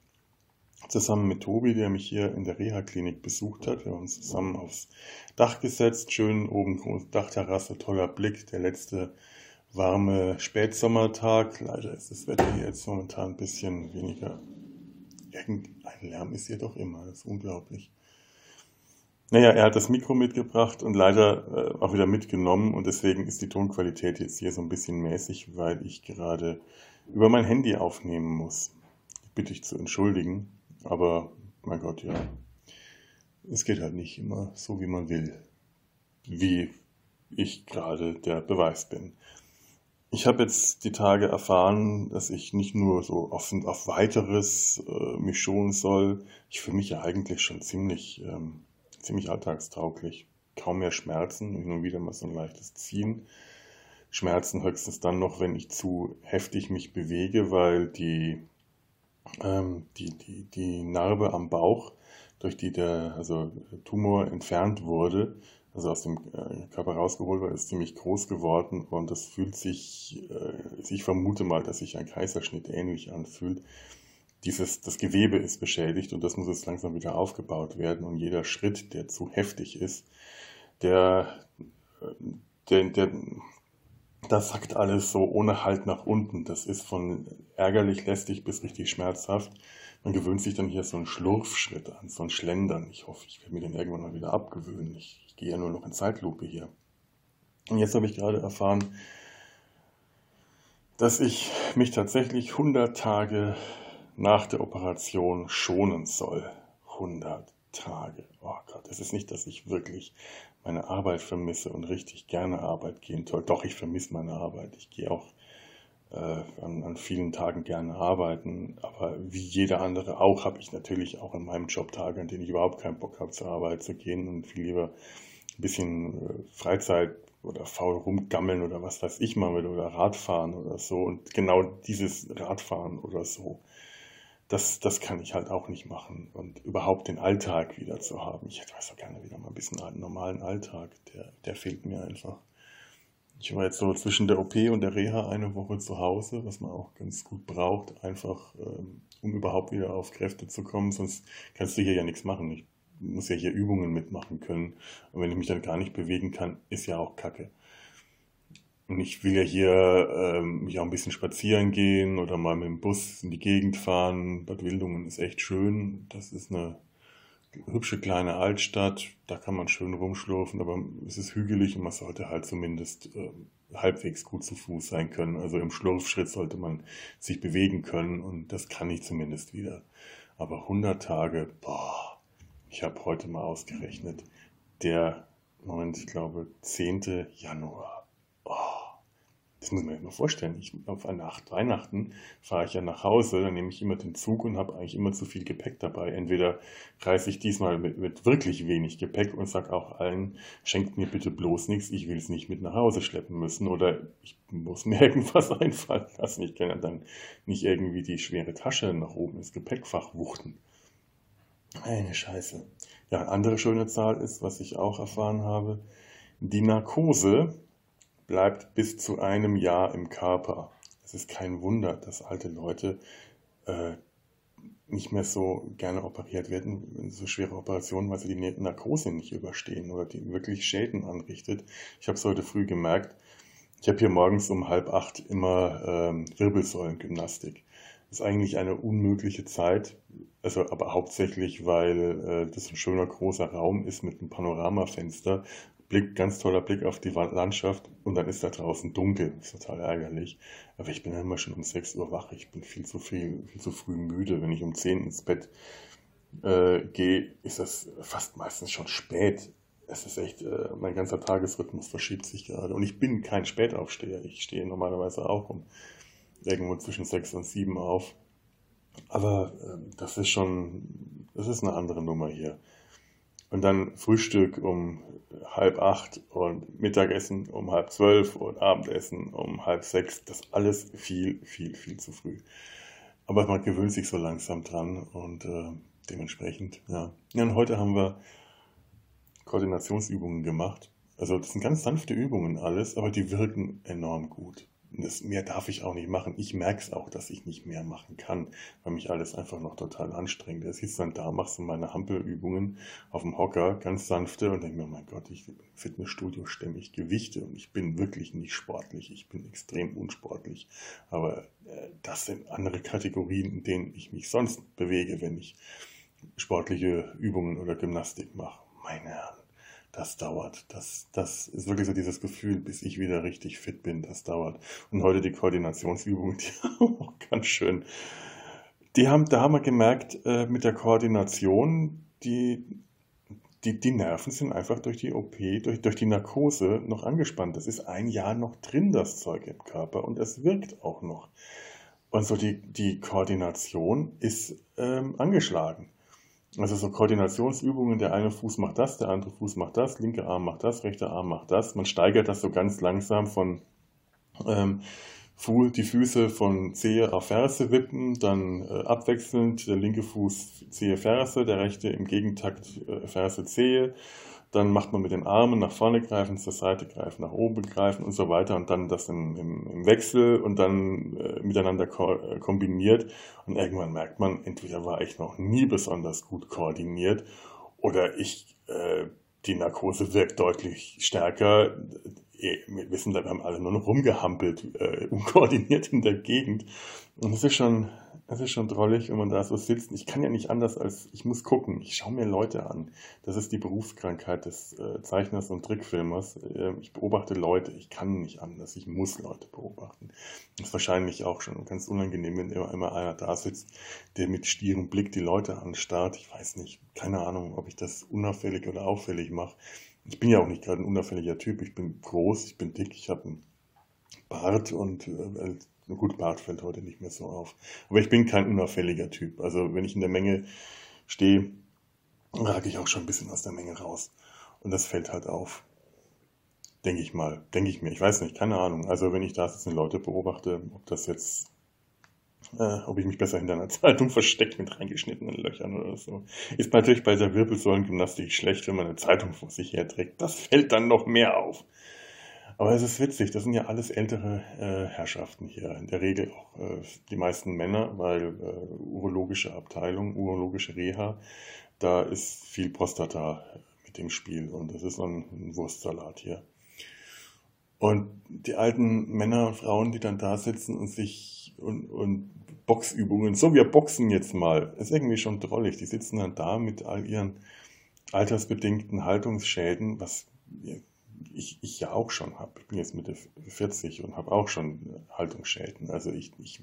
zusammen mit Tobi, der mich hier in der Reha-Klinik besucht hat. Wir haben uns zusammen aufs Dach gesetzt, schön oben Dachterrasse, toller Blick. Der letzte warme Spätsommertag. Leider ist das Wetter hier jetzt momentan ein bisschen weniger. Irgendein Lärm ist hier doch immer, das ist unglaublich. Naja, er hat das Mikro mitgebracht und leider äh, auch wieder mitgenommen und deswegen ist die Tonqualität jetzt hier so ein bisschen mäßig, weil ich gerade über mein Handy aufnehmen muss. Bitte ich zu entschuldigen, aber mein Gott, ja. Es geht halt nicht immer so, wie man will. Wie ich gerade der Beweis bin. Ich habe jetzt die Tage erfahren, dass ich nicht nur so auf, auf weiteres äh, mich schonen soll. Ich fühle mich ja eigentlich schon ziemlich, ähm, ziemlich alltagstauglich. Kaum mehr Schmerzen, hin und wieder mal so ein leichtes Ziehen. Schmerzen höchstens dann noch, wenn ich zu heftig mich bewege, weil die, ähm, die, die, die Narbe am Bauch, durch die der also Tumor entfernt wurde, also aus dem äh, Körper rausgeholt wird, ist ziemlich groß geworden und das fühlt sich, äh, ich vermute mal, dass sich ein Kaiserschnitt ähnlich anfühlt. Dieses, das Gewebe ist beschädigt und das muss jetzt langsam wieder aufgebaut werden und jeder Schritt, der zu heftig ist, der, äh, der, der, das sagt alles so ohne Halt nach unten. Das ist von ärgerlich, lästig bis richtig schmerzhaft. Man gewöhnt sich dann hier so einen Schlurfschritt an, so ein Schlendern. Ich hoffe, ich werde mir den irgendwann mal wieder abgewöhnen. Ich, ich gehe ja nur noch in Zeitlupe hier. Und jetzt habe ich gerade erfahren, dass ich mich tatsächlich 100 Tage nach der Operation schonen soll. 100 Tage. Oh Gott, es ist nicht, dass ich wirklich meine Arbeit vermisse und richtig gerne Arbeit gehen soll. Doch, ich vermisse meine Arbeit. Ich gehe auch äh, an, an, vielen Tagen gerne arbeiten. Aber wie jeder andere auch, habe ich natürlich auch in meinem Job Tage, an denen ich überhaupt keinen Bock habe, zur Arbeit zu gehen und viel lieber ein bisschen äh, Freizeit oder faul rumgammeln oder was weiß ich mal will oder Radfahren oder so. Und genau dieses Radfahren oder so, das, das kann ich halt auch nicht machen. Und überhaupt den Alltag wieder zu haben. Ich hätte so gerne wieder mal ein bisschen einen normalen Alltag. Der, der fehlt mir einfach. Ich war jetzt so zwischen der OP und der Reha eine Woche zu Hause, was man auch ganz gut braucht, einfach ähm, um überhaupt wieder auf Kräfte zu kommen. Sonst kannst du hier ja nichts machen. Ich muss ja hier Übungen mitmachen können. Und wenn ich mich dann gar nicht bewegen kann, ist ja auch Kacke. Und ich will ja hier ähm, ja, ein bisschen spazieren gehen oder mal mit dem Bus in die Gegend fahren. Bad Wildungen ist echt schön. Das ist eine hübsche kleine Altstadt. Da kann man schön rumschlurfen, aber es ist hügelig und man sollte halt zumindest äh, halbwegs gut zu Fuß sein können. Also im Schlurfschritt sollte man sich bewegen können und das kann ich zumindest wieder. Aber 100 Tage, boah, ich habe heute mal ausgerechnet, der, Moment, ich glaube, 10. Januar das muss man sich mal vorstellen. Ich, auf Nacht, Weihnachten fahre ich ja nach Hause, dann nehme ich immer den Zug und habe eigentlich immer zu viel Gepäck dabei. Entweder reise ich diesmal mit, mit wirklich wenig Gepäck und sage auch allen, schenkt mir bitte bloß nichts, ich will es nicht mit nach Hause schleppen müssen oder ich muss mir irgendwas einfallen lassen. Ich kann ja dann nicht irgendwie die schwere Tasche nach oben ins Gepäckfach wuchten. Eine Scheiße. Ja, eine andere schöne Zahl ist, was ich auch erfahren habe, die Narkose bleibt bis zu einem Jahr im Körper. Es ist kein Wunder, dass alte Leute äh, nicht mehr so gerne operiert werden, so schwere Operationen, weil sie die Narkose nicht überstehen oder die wirklich Schäden anrichtet. Ich habe es heute früh gemerkt. Ich habe hier morgens um halb acht immer ähm, Wirbelsäulengymnastik. Das ist eigentlich eine unmögliche Zeit, also aber hauptsächlich, weil äh, das ein schöner großer Raum ist mit einem Panoramafenster Blick, ganz toller Blick auf die Landschaft und dann ist da draußen dunkel. Das ist total ärgerlich. Aber ich bin immer schon um 6 Uhr wach. Ich bin viel zu viel, viel zu früh müde. Wenn ich um 10 ins Bett äh, gehe, ist das fast meistens schon spät. Es ist echt, äh, mein ganzer Tagesrhythmus verschiebt sich gerade. Und ich bin kein Spätaufsteher. Ich stehe normalerweise auch um irgendwo zwischen 6 und 7 auf. Aber äh, das ist schon, das ist eine andere Nummer hier. Und dann Frühstück um halb acht und Mittagessen um halb zwölf und Abendessen um halb sechs. Das alles viel, viel, viel zu früh. Aber man gewöhnt sich so langsam dran und äh, dementsprechend, ja. ja. Und heute haben wir Koordinationsübungen gemacht. Also das sind ganz sanfte Übungen alles, aber die wirken enorm gut. Das, mehr darf ich auch nicht machen. Ich merke es auch, dass ich nicht mehr machen kann, weil mich alles einfach noch total anstrengt. Er sitzt dann da, machst du meine Hampelübungen auf dem Hocker, ganz sanfte und denke mir, mein Gott, ich im Fitnessstudio stemme ich Gewichte und ich bin wirklich nicht sportlich. Ich bin extrem unsportlich. Aber äh, das sind andere Kategorien, in denen ich mich sonst bewege, wenn ich sportliche Übungen oder Gymnastik mache. Meine Herren das dauert. Das, das ist wirklich so dieses Gefühl, bis ich wieder richtig fit bin, das dauert. Und heute die Koordinationsübungen, die auch ganz schön. Die haben, da haben wir gemerkt, äh, mit der Koordination, die, die, die Nerven sind einfach durch die OP, durch, durch die Narkose noch angespannt. Das ist ein Jahr noch drin, das Zeug im Körper, und es wirkt auch noch. Und so die, die Koordination ist ähm, angeschlagen. Also so Koordinationsübungen, der eine Fuß macht das, der andere Fuß macht das, linker Arm macht das, rechter Arm macht das. Man steigert das so ganz langsam von ähm, die Füße von Zehe auf Ferse wippen, dann äh, abwechselnd der linke Fuß Zehe Ferse, der rechte im Gegentakt äh, Ferse Zehe dann macht man mit den Armen nach vorne greifen, zur Seite greifen, nach oben greifen und so weiter und dann das im, im, im Wechsel und dann äh, miteinander ko äh, kombiniert. Und irgendwann merkt man, entweder war ich noch nie besonders gut koordiniert oder ich, äh, die Narkose wirkt deutlich stärker. Äh, wir wissen, wir haben alle nur noch rumgehampelt, äh, unkoordiniert in der Gegend. Und es ist schon, es ist schon drollig, wenn man da so sitzt. Ich kann ja nicht anders als, ich muss gucken. Ich schaue mir Leute an. Das ist die Berufskrankheit des äh, Zeichners und Trickfilmers. Äh, ich beobachte Leute. Ich kann nicht anders. Ich muss Leute beobachten. Das ist wahrscheinlich auch schon ganz unangenehm, wenn immer, immer einer da sitzt, der mit stierem Blick die Leute anstarrt. Ich weiß nicht, keine Ahnung, ob ich das unauffällig oder auffällig mache. Ich bin ja auch nicht gerade ein unauffälliger Typ. Ich bin groß, ich bin dick, ich habe einen Bart und äh, Gut, Bart fällt heute nicht mehr so auf. Aber ich bin kein unauffälliger Typ. Also wenn ich in der Menge stehe, rage ich auch schon ein bisschen aus der Menge raus. Und das fällt halt auf. Denke ich mal. Denke ich mir. Ich weiß nicht, keine Ahnung. Also wenn ich da sitzen Leute beobachte, ob das jetzt äh, ob ich mich besser hinter einer Zeitung verstecke mit reingeschnittenen Löchern oder so. Ist natürlich bei der Wirbelsäulengymnastik schlecht, wenn man eine Zeitung vor sich herträgt. Das fällt dann noch mehr auf. Aber es ist witzig, das sind ja alles ältere äh, Herrschaften hier. In der Regel auch äh, die meisten Männer, weil äh, urologische Abteilung, urologische Reha, da ist viel Prostata mit dem Spiel und das ist ein, ein Wurstsalat hier. Und die alten Männer und Frauen, die dann da sitzen und sich und, und Boxübungen, so wir boxen jetzt mal, ist irgendwie schon drollig. Die sitzen dann da mit all ihren altersbedingten Haltungsschäden, was ich, ich ja auch schon habe. Ich bin jetzt Mitte 40 und habe auch schon Haltungsschäden. Also ich, ich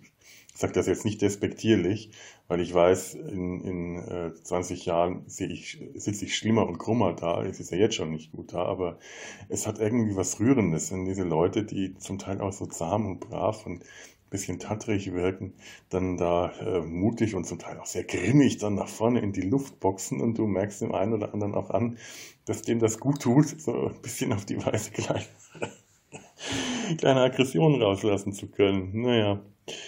sage das jetzt nicht despektierlich, weil ich weiß, in, in äh, 20 Jahren sehe ich, sitze ich schlimmer und krummer da. Es ist ja jetzt schon nicht gut da, aber es hat irgendwie was Rührendes, wenn diese Leute, die zum Teil auch so zahm und brav und bisschen tattrig wirken, dann da äh, mutig und zum Teil auch sehr grimmig dann nach vorne in die Luft boxen und du merkst dem einen oder anderen auch an, dass dem das gut tut, so ein bisschen auf die Weise kleine, kleine Aggressionen rauslassen zu können. Naja,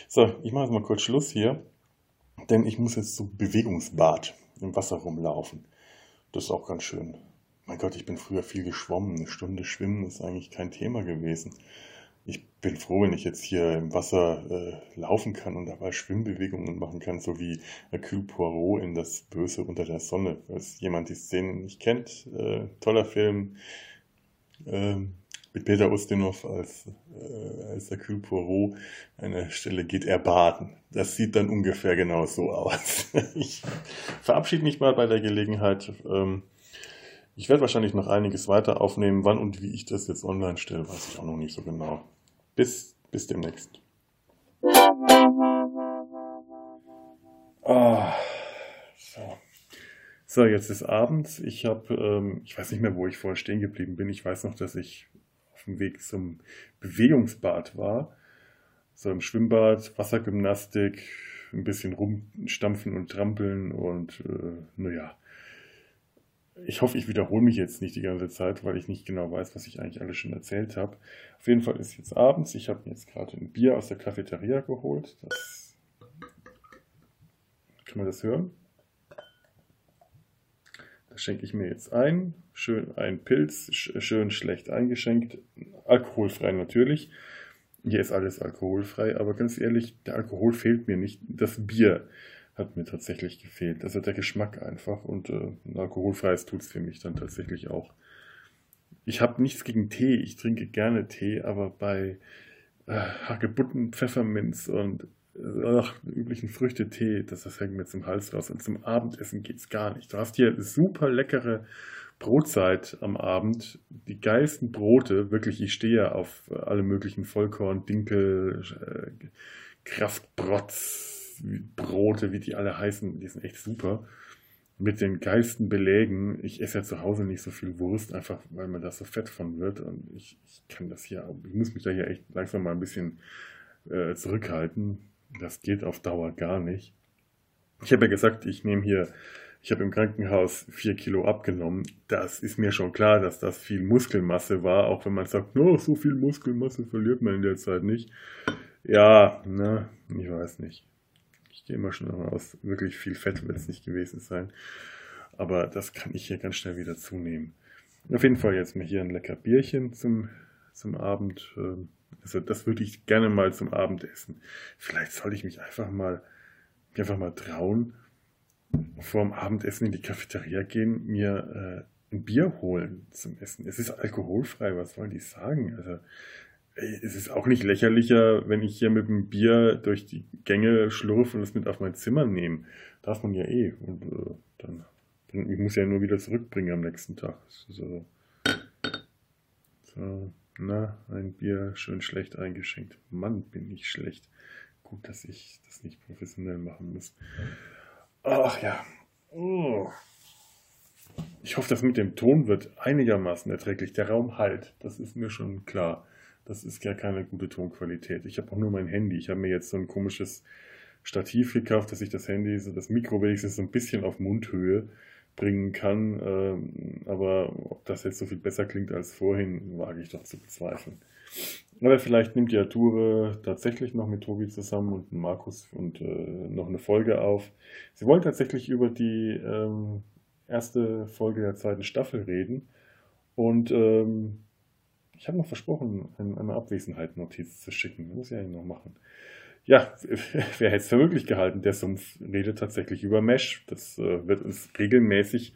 so, ich mache jetzt mal kurz Schluss hier, denn ich muss jetzt zum Bewegungsbad im Wasser rumlaufen. Das ist auch ganz schön. Mein Gott, ich bin früher viel geschwommen. Eine Stunde schwimmen ist eigentlich kein Thema gewesen ich bin froh, wenn ich jetzt hier im Wasser äh, laufen kann und dabei Schwimmbewegungen machen kann, so wie Hercule Poirot in Das Böse unter der Sonne. Falls jemand die Szenen nicht kennt, äh, toller Film äh, mit Peter Ustinov als, äh, als Hercule Poirot. Eine Stelle geht er baden. Das sieht dann ungefähr genau so aus. ich verabschiede mich mal bei der Gelegenheit. Ähm, ich werde wahrscheinlich noch einiges weiter aufnehmen. Wann und wie ich das jetzt online stelle, weiß ich auch noch nicht so genau. Bis, bis demnächst. Ah, so. so, jetzt ist abends. Ich habe, ähm, ich weiß nicht mehr, wo ich vorher stehen geblieben bin. Ich weiß noch, dass ich auf dem Weg zum Bewegungsbad war. So im Schwimmbad, Wassergymnastik, ein bisschen rumstampfen und trampeln und äh, naja, ich hoffe, ich wiederhole mich jetzt nicht die ganze Zeit, weil ich nicht genau weiß, was ich eigentlich alles schon erzählt habe. Auf jeden Fall ist jetzt abends. Ich habe mir jetzt gerade ein Bier aus der Cafeteria geholt. Das kann man das hören? Das schenke ich mir jetzt ein. Schön ein Pilz, schön schlecht eingeschenkt. Alkoholfrei natürlich. Hier ist alles alkoholfrei, aber ganz ehrlich, der Alkohol fehlt mir nicht. Das Bier hat mir tatsächlich gefehlt. Also der Geschmack einfach und äh, ein alkoholfreies tut es für mich dann tatsächlich auch. Ich habe nichts gegen Tee, ich trinke gerne Tee, aber bei äh, Hagebutten, Pfefferminz und äh, ach, üblichen Früchtetee, das, das hängt mir zum Hals raus. Und zum Abendessen geht es gar nicht. Du hast hier super leckere Brotzeit am Abend, die geilsten Brote, wirklich, ich stehe auf alle möglichen Vollkorn, Dinkel, äh, Kraftbrotz, Brote, wie die alle heißen, die sind echt super. Mit den geilsten Belägen. Ich esse ja zu Hause nicht so viel Wurst, einfach weil man da so fett von wird. Und ich, ich kann das hier, ich muss mich da hier echt langsam mal ein bisschen äh, zurückhalten. Das geht auf Dauer gar nicht. Ich habe ja gesagt, ich nehme hier, ich habe im Krankenhaus vier Kilo abgenommen. Das ist mir schon klar, dass das viel Muskelmasse war, auch wenn man sagt, no, so viel Muskelmasse verliert man in der Zeit nicht. Ja, ne, ich weiß nicht. Gehe immer schon aus, wirklich viel Fett wird es nicht gewesen sein. Aber das kann ich hier ganz schnell wieder zunehmen. Auf jeden Fall jetzt mal hier ein lecker Bierchen zum, zum Abend. Ähm, also das würde ich gerne mal zum Abendessen. Vielleicht soll ich mich einfach mal, einfach mal trauen, vor dem Abendessen in die Cafeteria gehen, mir äh, ein Bier holen zum Essen. Es ist alkoholfrei, was sollen die sagen? Also es ist auch nicht lächerlicher, wenn ich hier mit dem Bier durch die Gänge schlurfe und es mit auf mein Zimmer nehme. Darf man ja eh. Und äh, dann, ich muss ja nur wieder zurückbringen am nächsten Tag. So, so, na, ein Bier schön schlecht eingeschenkt. Mann, bin ich schlecht. Gut, dass ich das nicht professionell machen muss. Ach ja. Oh. Ich hoffe, das mit dem Ton wird einigermaßen erträglich. Der Raum halt, das ist mir schon klar. Das ist ja keine gute Tonqualität. Ich habe auch nur mein Handy. Ich habe mir jetzt so ein komisches Stativ gekauft, dass ich das Handy, so das Mikro wenigstens so ein bisschen auf Mundhöhe bringen kann. Ähm, aber ob das jetzt so viel besser klingt als vorhin, wage ich doch zu bezweifeln. Aber vielleicht nimmt die Arture tatsächlich noch mit Tobi zusammen und Markus und äh, noch eine Folge auf. Sie wollen tatsächlich über die ähm, erste Folge der zweiten Staffel reden. Und ähm, ich habe noch versprochen, eine Abwesenheit-Notiz zu schicken. Muss ich ja noch machen. Ja, wer hätte es für möglich gehalten? Der Sumpf redet tatsächlich über Mesh. Das äh, wird uns regelmäßig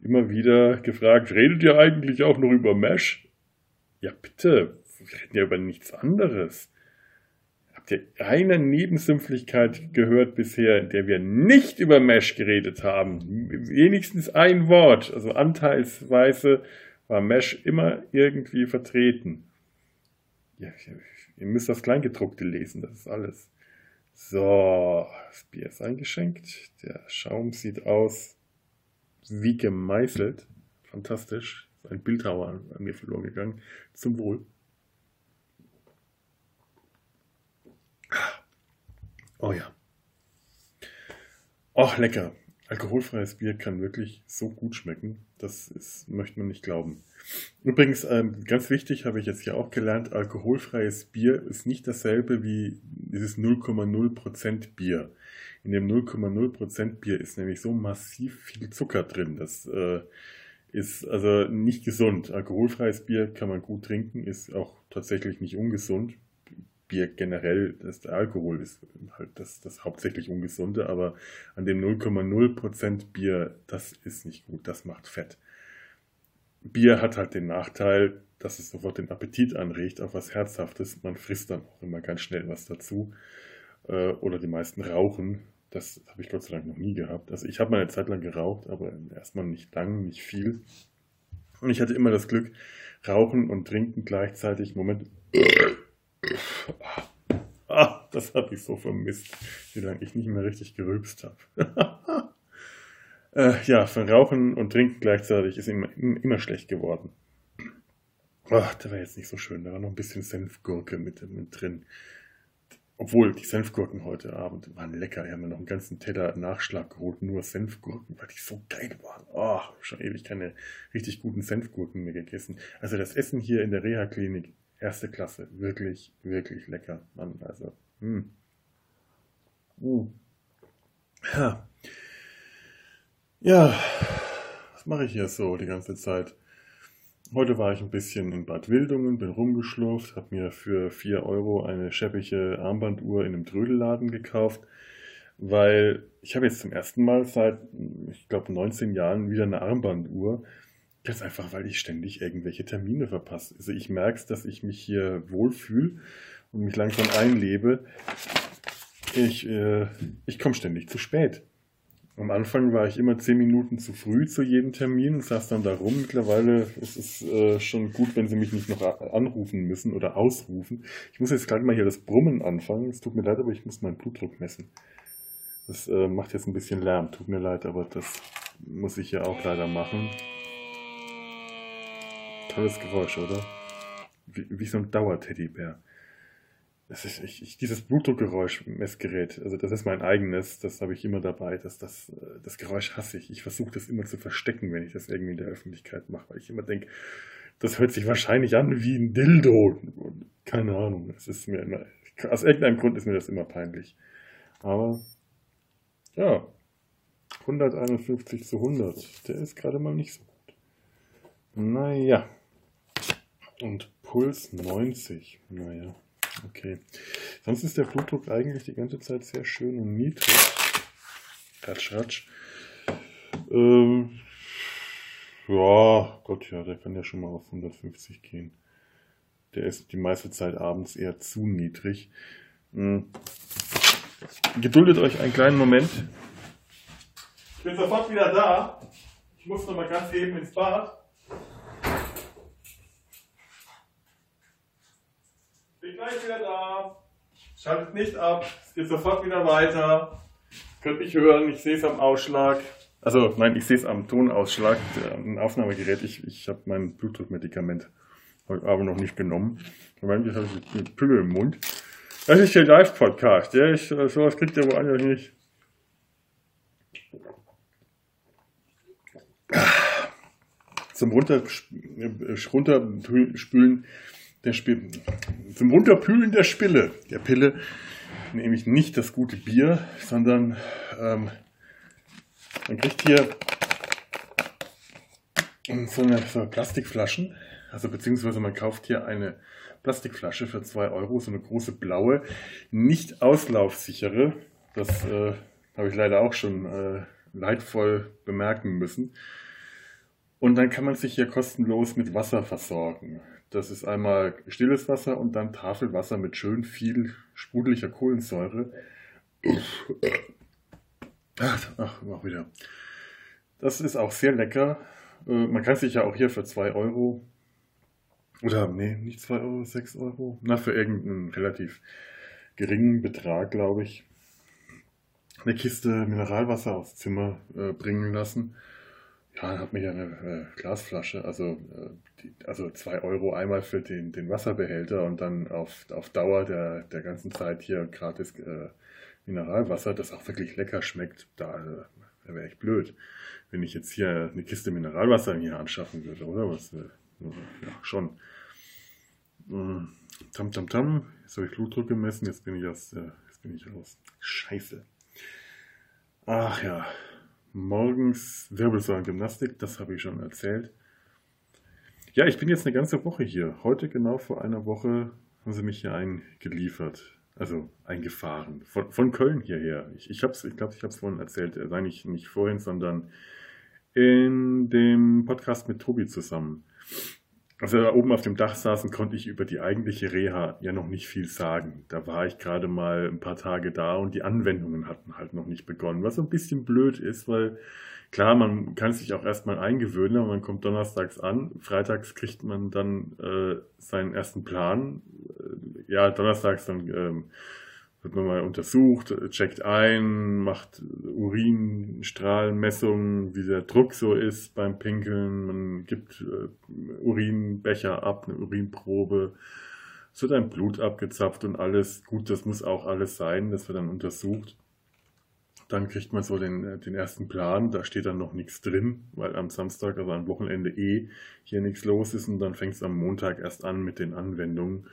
immer wieder gefragt. Redet ihr eigentlich auch noch über Mesh? Ja, bitte. wir reden ja über nichts anderes. Habt ihr eine Nebensümpflichkeit gehört bisher, in der wir nicht über Mesh geredet haben? Wenigstens ein Wort, also anteilsweise war Mesh immer irgendwie vertreten. Ja, ihr müsst das Kleingedruckte lesen, das ist alles. So, das Bier ist eingeschenkt. Der Schaum sieht aus wie gemeißelt. Fantastisch. Ein Bildhauer an mir verloren gegangen. Zum Wohl. Oh ja. Och, lecker. Alkoholfreies Bier kann wirklich so gut schmecken. Das ist, möchte man nicht glauben. Übrigens, ähm, ganz wichtig, habe ich jetzt hier auch gelernt, alkoholfreies Bier ist nicht dasselbe wie dieses 0,0% Bier. In dem 0,0% Bier ist nämlich so massiv viel Zucker drin. Das äh, ist also nicht gesund. Alkoholfreies Bier kann man gut trinken, ist auch tatsächlich nicht ungesund. Bier generell, der Alkohol ist halt das, das hauptsächlich Ungesunde, aber an dem 0,0% Bier, das ist nicht gut, das macht Fett. Bier hat halt den Nachteil, dass es sofort den Appetit anregt auf was Herzhaftes. Man frisst dann auch immer ganz schnell was dazu. Äh, oder die meisten rauchen. Das habe ich Gott sei Dank noch nie gehabt. Also ich habe mal eine Zeit lang geraucht, aber erstmal nicht lang, nicht viel. Und ich hatte immer das Glück, rauchen und trinken gleichzeitig. Moment. Ah, das habe ich so vermisst, wie lange ich nicht mehr richtig gerülpst habe. äh, ja, von Rauchen und Trinken gleichzeitig ist immer, immer schlecht geworden. Ach, der war jetzt nicht so schön. Da war noch ein bisschen Senfgurke mit, mit drin. Obwohl, die Senfgurken heute Abend waren lecker. Wir haben mir noch einen ganzen Teller Nachschlag geholt, nur Senfgurken, weil die so geil waren. Oh, schon ewig keine richtig guten Senfgurken mehr gegessen. Also das Essen hier in der Reha-Klinik erste Klasse. Wirklich, wirklich lecker. Mann, also. Hm. Uh. Ja. ja, was mache ich hier so die ganze Zeit? Heute war ich ein bisschen in Bad Wildungen, bin rumgeschlurft, habe mir für 4 Euro eine scheppige Armbanduhr in einem Trödelladen gekauft, weil ich habe jetzt zum ersten Mal seit, ich glaube, 19 Jahren wieder eine Armbanduhr Ganz einfach, weil ich ständig irgendwelche Termine verpasse. Also ich merke es, dass ich mich hier wohlfühle und mich langsam einlebe. Ich, äh, ich komme ständig zu spät. Am Anfang war ich immer zehn Minuten zu früh zu jedem Termin und saß dann da rum. Mittlerweile ist es äh, schon gut, wenn sie mich nicht noch anrufen müssen oder ausrufen. Ich muss jetzt gerade mal hier das Brummen anfangen. Es tut mir leid, aber ich muss meinen Blutdruck messen. Das äh, macht jetzt ein bisschen Lärm. Tut mir leid, aber das muss ich ja auch leider machen. Tolles Geräusch, oder? Wie, wie so ein Dauerteddybär. Ich, ich, dieses Blutdruckgeräusch-Messgerät, also das ist mein eigenes, das habe ich immer dabei. Das, das, das Geräusch hasse ich. Ich versuche das immer zu verstecken, wenn ich das irgendwie in der Öffentlichkeit mache, weil ich immer denke, das hört sich wahrscheinlich an wie ein Dildo. Keine Ahnung. Es ist mir immer, aus irgendeinem Grund ist mir das immer peinlich. Aber ja, 151 zu 100, der ist gerade mal nicht so gut. Naja. Und Puls 90. Naja, okay. Sonst ist der Blutdruck eigentlich die ganze Zeit sehr schön und niedrig. Ratsch, ratsch. Ähm, ja, Gott, ja, der kann ja schon mal auf 150 gehen. Der ist die meiste Zeit abends eher zu niedrig. Hm. Geduldet euch einen kleinen Moment. Ich bin sofort wieder da. Ich muss noch mal ganz eben ins Bad. Bin gleich wieder da. Schaltet nicht ab. Es geht sofort wieder weiter. Könnt mich hören. Ich sehe es am Ausschlag. Also, nein, ich sehe es am Tonausschlag, am Aufnahmegerät. Ich, ich habe mein Blutdruckmedikament heute Abend noch nicht genommen. Moment, jetzt habe ich eine Pille im Mund. Das ist der Live-Podcast. Ja, ich, sowas kriegt ihr woanders nicht. Zum Runter, Runterspülen der Spille, zum Runterpühlen der Spille, der Pille, nämlich nicht das gute Bier, sondern ähm, man kriegt hier so eine, so Plastikflaschen, also beziehungsweise man kauft hier eine Plastikflasche für 2 Euro, so eine große blaue, nicht auslaufsichere, das äh, habe ich leider auch schon äh, leidvoll bemerken müssen. Und dann kann man sich hier kostenlos mit Wasser versorgen. Das ist einmal stilles Wasser und dann Tafelwasser mit schön viel sprudeliger Kohlensäure. Ach, ach, auch wieder. Das ist auch sehr lecker. Äh, man kann sich ja auch hier für 2 Euro oder nee, nicht 2 Euro, 6 Euro. Na, für irgendeinen relativ geringen Betrag, glaube ich, eine Kiste Mineralwasser aufs Zimmer äh, bringen lassen. Ja, dann hat mir ja eine äh, Glasflasche, also, äh, also 2 Euro einmal für den, den Wasserbehälter und dann auf, auf Dauer der, der ganzen Zeit hier gratis äh, Mineralwasser, das auch wirklich lecker schmeckt. Da, äh, da wäre ich blöd, wenn ich jetzt hier eine Kiste Mineralwasser hier anschaffen würde, oder was? Äh, ja, schon. Mm, tam, tam, tam. Jetzt habe ich Blutdruck gemessen. Jetzt bin ich aus. Äh, jetzt bin ich raus. Scheiße. Ach ja. Morgens Wirbelsäulengymnastik, das habe ich schon erzählt. Ja, ich bin jetzt eine ganze Woche hier. Heute genau vor einer Woche haben sie mich hier eingeliefert. Also eingefahren. Von, von Köln hierher. Ich, ich, ich glaube, ich habe es vorhin erzählt. Äh, nein, nicht, nicht vorhin, sondern in dem Podcast mit Tobi zusammen. Als wir da oben auf dem Dach saßen, konnte ich über die eigentliche Reha ja noch nicht viel sagen. Da war ich gerade mal ein paar Tage da und die Anwendungen hatten halt noch nicht begonnen. Was ein bisschen blöd ist, weil klar, man kann sich auch erstmal eingewöhnen, aber man kommt donnerstags an, freitags kriegt man dann äh, seinen ersten Plan. Äh, ja, donnerstags dann ähm, wird man mal untersucht, checkt ein, macht Urinstrahlenmessungen, wie der Druck so ist beim Pinkeln. Man gibt äh, Urinbecher ab, eine Urinprobe. Es wird ein Blut abgezapft und alles. Gut, das muss auch alles sein, das wird dann untersucht. Dann kriegt man so den, äh, den ersten Plan, da steht dann noch nichts drin, weil am Samstag, also am Wochenende eh hier nichts los ist und dann fängt es am Montag erst an mit den Anwendungen.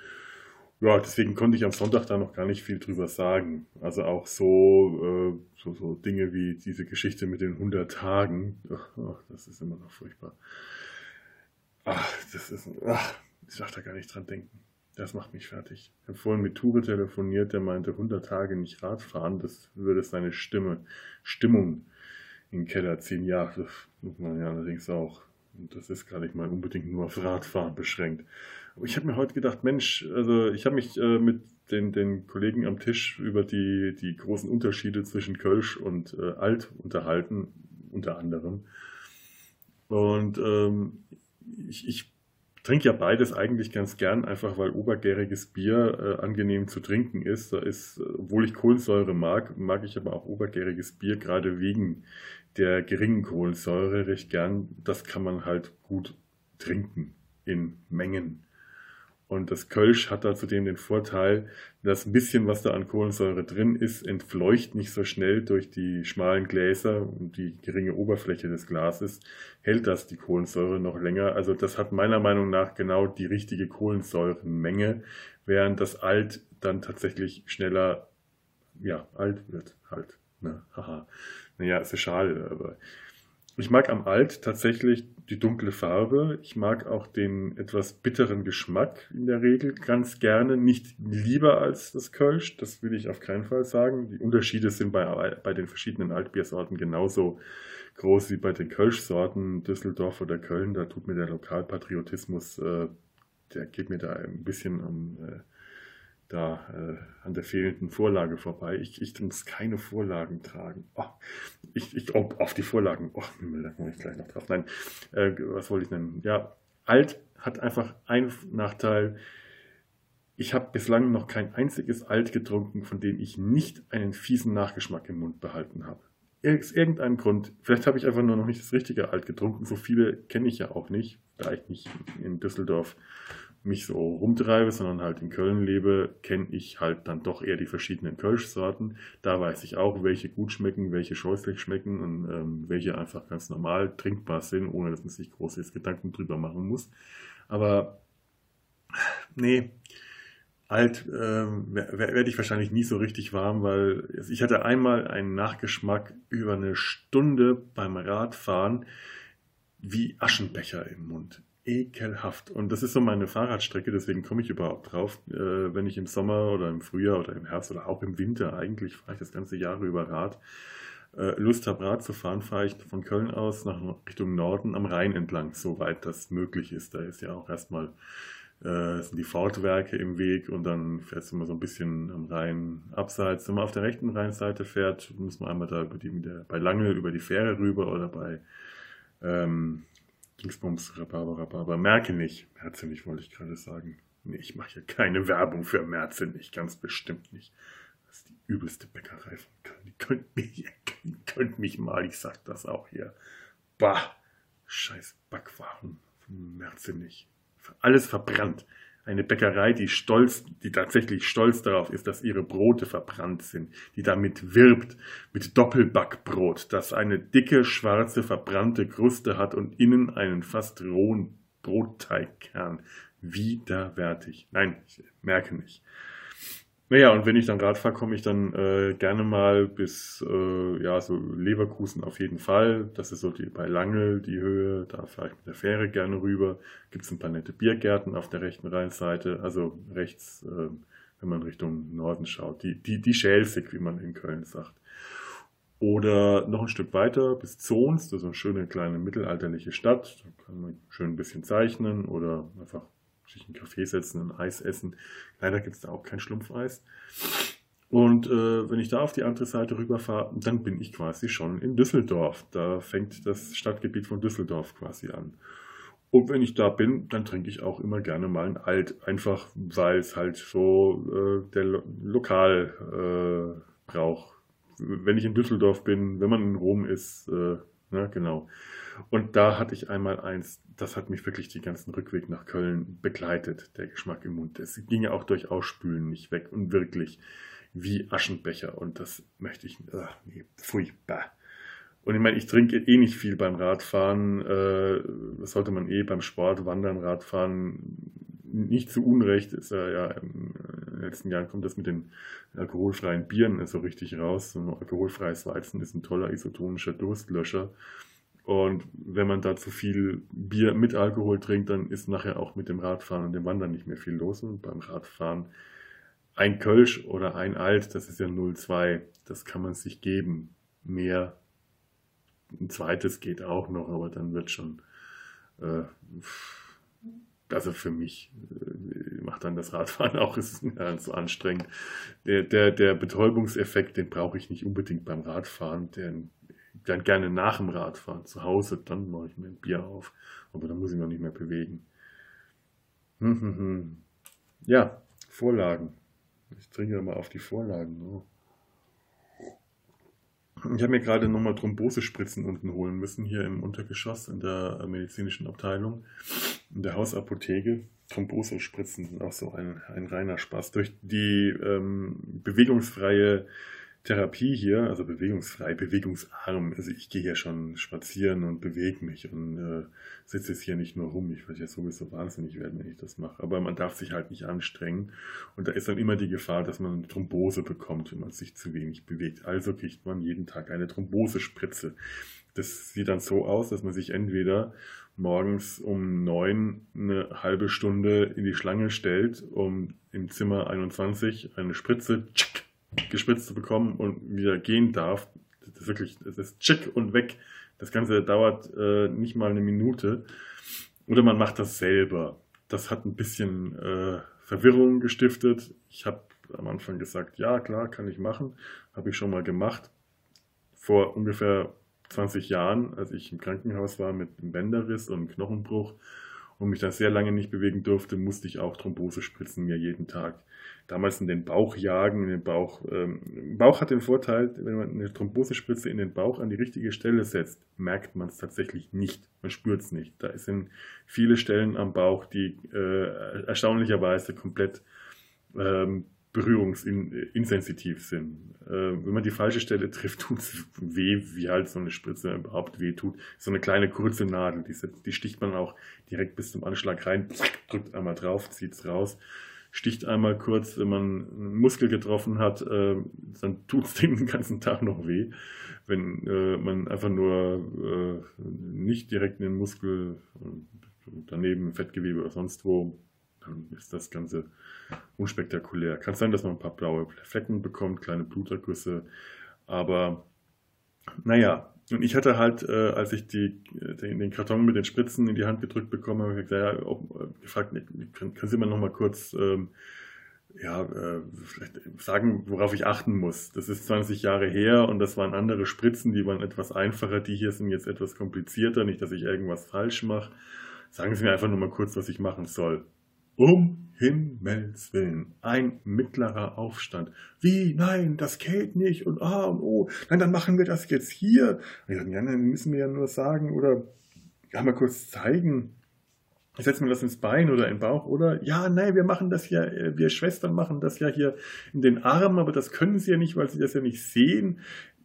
Ja, deswegen konnte ich am Sonntag da noch gar nicht viel drüber sagen. Also auch so, äh, so, so Dinge wie diese Geschichte mit den 100 Tagen. Ach, ach, das ist immer noch furchtbar. Ach, das ist, ach, ich darf da gar nicht dran denken. Das macht mich fertig. Ich habe vorhin mit Ture telefoniert, der meinte 100 Tage nicht Radfahren, das würde seine Stimme, Stimmung in den Keller ziehen. Ja, das muss man ja allerdings auch. Und das ist gar nicht mal unbedingt nur auf Radfahren beschränkt. Ich habe mir heute gedacht, Mensch, also ich habe mich äh, mit den, den Kollegen am Tisch über die, die großen Unterschiede zwischen Kölsch und äh, Alt unterhalten, unter anderem. Und ähm, ich, ich trinke ja beides eigentlich ganz gern, einfach weil obergäriges Bier äh, angenehm zu trinken ist. Da ist, obwohl ich Kohlensäure mag, mag ich aber auch obergäriges Bier, gerade wegen der geringen Kohlensäure recht gern. Das kann man halt gut trinken in Mengen. Und das Kölsch hat da zudem den Vorteil, dass ein bisschen, was da an Kohlensäure drin ist, entfleucht nicht so schnell durch die schmalen Gläser und die geringe Oberfläche des Glases, hält das die Kohlensäure noch länger. Also das hat meiner Meinung nach genau die richtige Kohlensäurenmenge, während das Alt dann tatsächlich schneller, ja, alt wird halt. Ne? Haha. Naja, ist ja schade, aber ich mag am Alt tatsächlich die dunkle Farbe. Ich mag auch den etwas bitteren Geschmack in der Regel ganz gerne. Nicht lieber als das Kölsch, das will ich auf keinen Fall sagen. Die Unterschiede sind bei, bei den verschiedenen Altbiersorten genauso groß wie bei den Kölschsorten. Düsseldorf oder Köln, da tut mir der Lokalpatriotismus, äh, der geht mir da ein bisschen am. Äh, da äh, an der fehlenden Vorlage vorbei. Ich, ich muss keine Vorlagen tragen. Oh, ich, ich, oh, auf die Vorlagen. Oh, da komme ich gleich noch drauf. Nein, äh, was wollte ich nennen? Ja, alt hat einfach einen Nachteil. Ich habe bislang noch kein einziges Alt getrunken, von dem ich nicht einen fiesen Nachgeschmack im Mund behalten habe. Aus irgendeinem Grund, vielleicht habe ich einfach nur noch nicht das richtige Alt getrunken. So viele kenne ich ja auch nicht, da ich nicht in Düsseldorf mich so rumtreibe, sondern halt in Köln lebe, kenne ich halt dann doch eher die verschiedenen Kölschsorten. Da weiß ich auch, welche gut schmecken, welche scheußlich schmecken und ähm, welche einfach ganz normal trinkbar sind, ohne dass man sich großes Gedanken drüber machen muss. Aber nee, alt ähm, werde ich wahrscheinlich nie so richtig warm, weil ich hatte einmal einen Nachgeschmack über eine Stunde beim Radfahren wie Aschenbecher im Mund ekelhaft. Und das ist so meine Fahrradstrecke, deswegen komme ich überhaupt drauf. Äh, wenn ich im Sommer oder im Frühjahr oder im Herbst oder auch im Winter, eigentlich fahre ich das ganze Jahr über Rad, äh, Lust habe, Rad zu fahren, fahre ich von Köln aus nach Richtung Norden am Rhein entlang, soweit das möglich ist. Da ist ja auch erstmal äh, sind die Fortwerke im Weg und dann fährst du mal so ein bisschen am Rhein abseits. Wenn man auf der rechten Rheinseite fährt, muss man einmal da über die, bei Lange über die Fähre rüber oder bei ähm, Dingsbums, Rhabarber, Rhabarber, Merke nicht. Merze nicht, wollte ich gerade sagen. Nee, ich mache hier keine Werbung für Merze nicht, ganz bestimmt nicht. Das ist die übelste Bäckerei von Köln. Die könnt mich, könnt mich mal, ich sag das auch hier. Bah, scheiß Backwaren von Merze nicht alles verbrannt. Eine Bäckerei, die stolz, die tatsächlich stolz darauf ist, dass ihre Brote verbrannt sind, die damit wirbt mit Doppelbackbrot, das eine dicke, schwarze, verbrannte Kruste hat und innen einen fast rohen Brotteigkern. Widerwärtig. Nein, ich merke nicht. Naja, und wenn ich dann Rad fahre, komme ich dann äh, gerne mal bis, äh, ja, so Leverkusen auf jeden Fall. Das ist so die, bei Langel die Höhe. Da fahre ich mit der Fähre gerne rüber. Gibt es ein paar nette Biergärten auf der rechten Rheinseite. Also rechts, äh, wenn man Richtung Norden schaut. Die, die, die Schelsig, wie man in Köln sagt. Oder noch ein Stück weiter bis Zons. Das ist eine schöne kleine mittelalterliche Stadt. Da kann man schön ein bisschen zeichnen oder einfach sich einen Kaffee setzen, ein Eis essen. Leider gibt es da auch kein Schlumpfeis. Und äh, wenn ich da auf die andere Seite rüberfahre, dann bin ich quasi schon in Düsseldorf. Da fängt das Stadtgebiet von Düsseldorf quasi an. Und wenn ich da bin, dann trinke ich auch immer gerne mal ein Alt, einfach weil es halt so äh, der Lo Lokalbrauch. Äh, wenn ich in Düsseldorf bin, wenn man in Rom ist, äh, na, genau. Und da hatte ich einmal eins, das hat mich wirklich den ganzen Rückweg nach Köln begleitet, der Geschmack im Mund. Es ging ja auch durch Ausspülen nicht weg und wirklich wie Aschenbecher und das möchte ich, ach nee, furchtbar. Und ich meine, ich trinke eh nicht viel beim Radfahren, äh, das sollte man eh beim Sport, Wandern, Radfahren, nicht zu Unrecht ist ja, ja in den letzten Jahren kommt das mit den alkoholfreien Bieren so richtig raus. So ein alkoholfreies Weizen ist ein toller isotonischer Durstlöscher. Und wenn man da zu viel Bier mit Alkohol trinkt, dann ist nachher auch mit dem Radfahren und dem Wandern nicht mehr viel los. Und beim Radfahren ein Kölsch oder ein Alt, das ist ja 0,2, das kann man sich geben. Mehr, ein zweites geht auch noch, aber dann wird schon, äh, also für mich äh, macht dann das Radfahren auch, ist ganz so anstrengend. Der, der, der Betäubungseffekt, den brauche ich nicht unbedingt beim Radfahren, den dann gerne nach dem Radfahren zu Hause, dann mache ich mir ein Bier auf. Aber dann muss ich mich nicht mehr bewegen. Hm, hm, hm. Ja, Vorlagen. Ich trinke mal auf die Vorlagen. Oh. Ich habe mir gerade nochmal Thrombosespritzen unten holen müssen, hier im Untergeschoss in der medizinischen Abteilung, in der Hausapotheke. Thrombosespritzen sind auch so ein, ein reiner Spaß. Durch die ähm, bewegungsfreie Therapie hier, also bewegungsfrei, bewegungsarm. Also ich gehe ja schon spazieren und bewege mich und äh, sitze jetzt hier nicht nur rum. Ich würde ja sowieso wahnsinnig werden, wenn ich das mache. Aber man darf sich halt nicht anstrengen. Und da ist dann immer die Gefahr, dass man eine Thrombose bekommt, wenn man sich zu wenig bewegt. Also kriegt man jeden Tag eine Thrombosespritze. Das sieht dann so aus, dass man sich entweder morgens um neun eine halbe Stunde in die Schlange stellt, um im Zimmer 21 eine Spritze tschick, gespritzt zu bekommen und wieder gehen darf. Das ist wirklich, das ist tschick und weg. Das Ganze dauert äh, nicht mal eine Minute. Oder man macht das selber. Das hat ein bisschen äh, Verwirrung gestiftet. Ich habe am Anfang gesagt, ja klar, kann ich machen. Habe ich schon mal gemacht. Vor ungefähr 20 Jahren, als ich im Krankenhaus war mit einem Bänderriss und einem Knochenbruch und mich da sehr lange nicht bewegen durfte, musste ich auch Thrombosespritzen mir jeden Tag damals in den Bauch jagen, in den Bauch. Ähm, Bauch hat den Vorteil, wenn man eine Thrombosespritze in den Bauch an die richtige Stelle setzt, merkt man es tatsächlich nicht. Man spürt es nicht. Da sind viele Stellen am Bauch, die äh, erstaunlicherweise komplett ähm, berührungsinsensitiv sind. Äh, wenn man die falsche Stelle trifft, tut es weh, wie halt so eine Spritze überhaupt weh tut. So eine kleine kurze Nadel, die, die sticht man auch direkt bis zum Anschlag rein, drückt einmal drauf, zieht es raus sticht einmal kurz, wenn man einen Muskel getroffen hat, äh, dann tut es den ganzen Tag noch weh. Wenn äh, man einfach nur äh, nicht direkt in den Muskel, äh, daneben Fettgewebe oder sonst wo, dann ist das Ganze unspektakulär. Kann sein, dass man ein paar blaue Flecken bekommt, kleine Blutergüsse, aber naja, Und ich hatte halt, äh, als ich die, den, den, Karton mit den Spritzen in die Hand gedrückt bekommen habe, gesagt, ja, ob, äh, gefragt, können, können Sie mal kurz ähm, ja, äh, sagen, worauf ich achten muss. Das ist 20 Jahre her und das waren andere Spritzen, die waren etwas einfacher. Die hier sind jetzt etwas komplizierter. Nicht, dass ich irgendwas falsch mache. Sagen Sie mir einfach nur mal kurz, was ich machen soll. Um Himmels Willen, ein mittlerer Aufstand. Wie? Nein, das geht nicht und ah und oh, nein, dann machen wir das jetzt hier. Ja, dann müssen wir ja nur sagen oder ja mal kurz zeigen. Ich setze mir das ins Bein oder in den Bauch oder ja, nein, wir machen das ja, äh, wir Schwestern machen das ja hier in den Arm, aber das können sie ja nicht, weil sie das ja nicht sehen.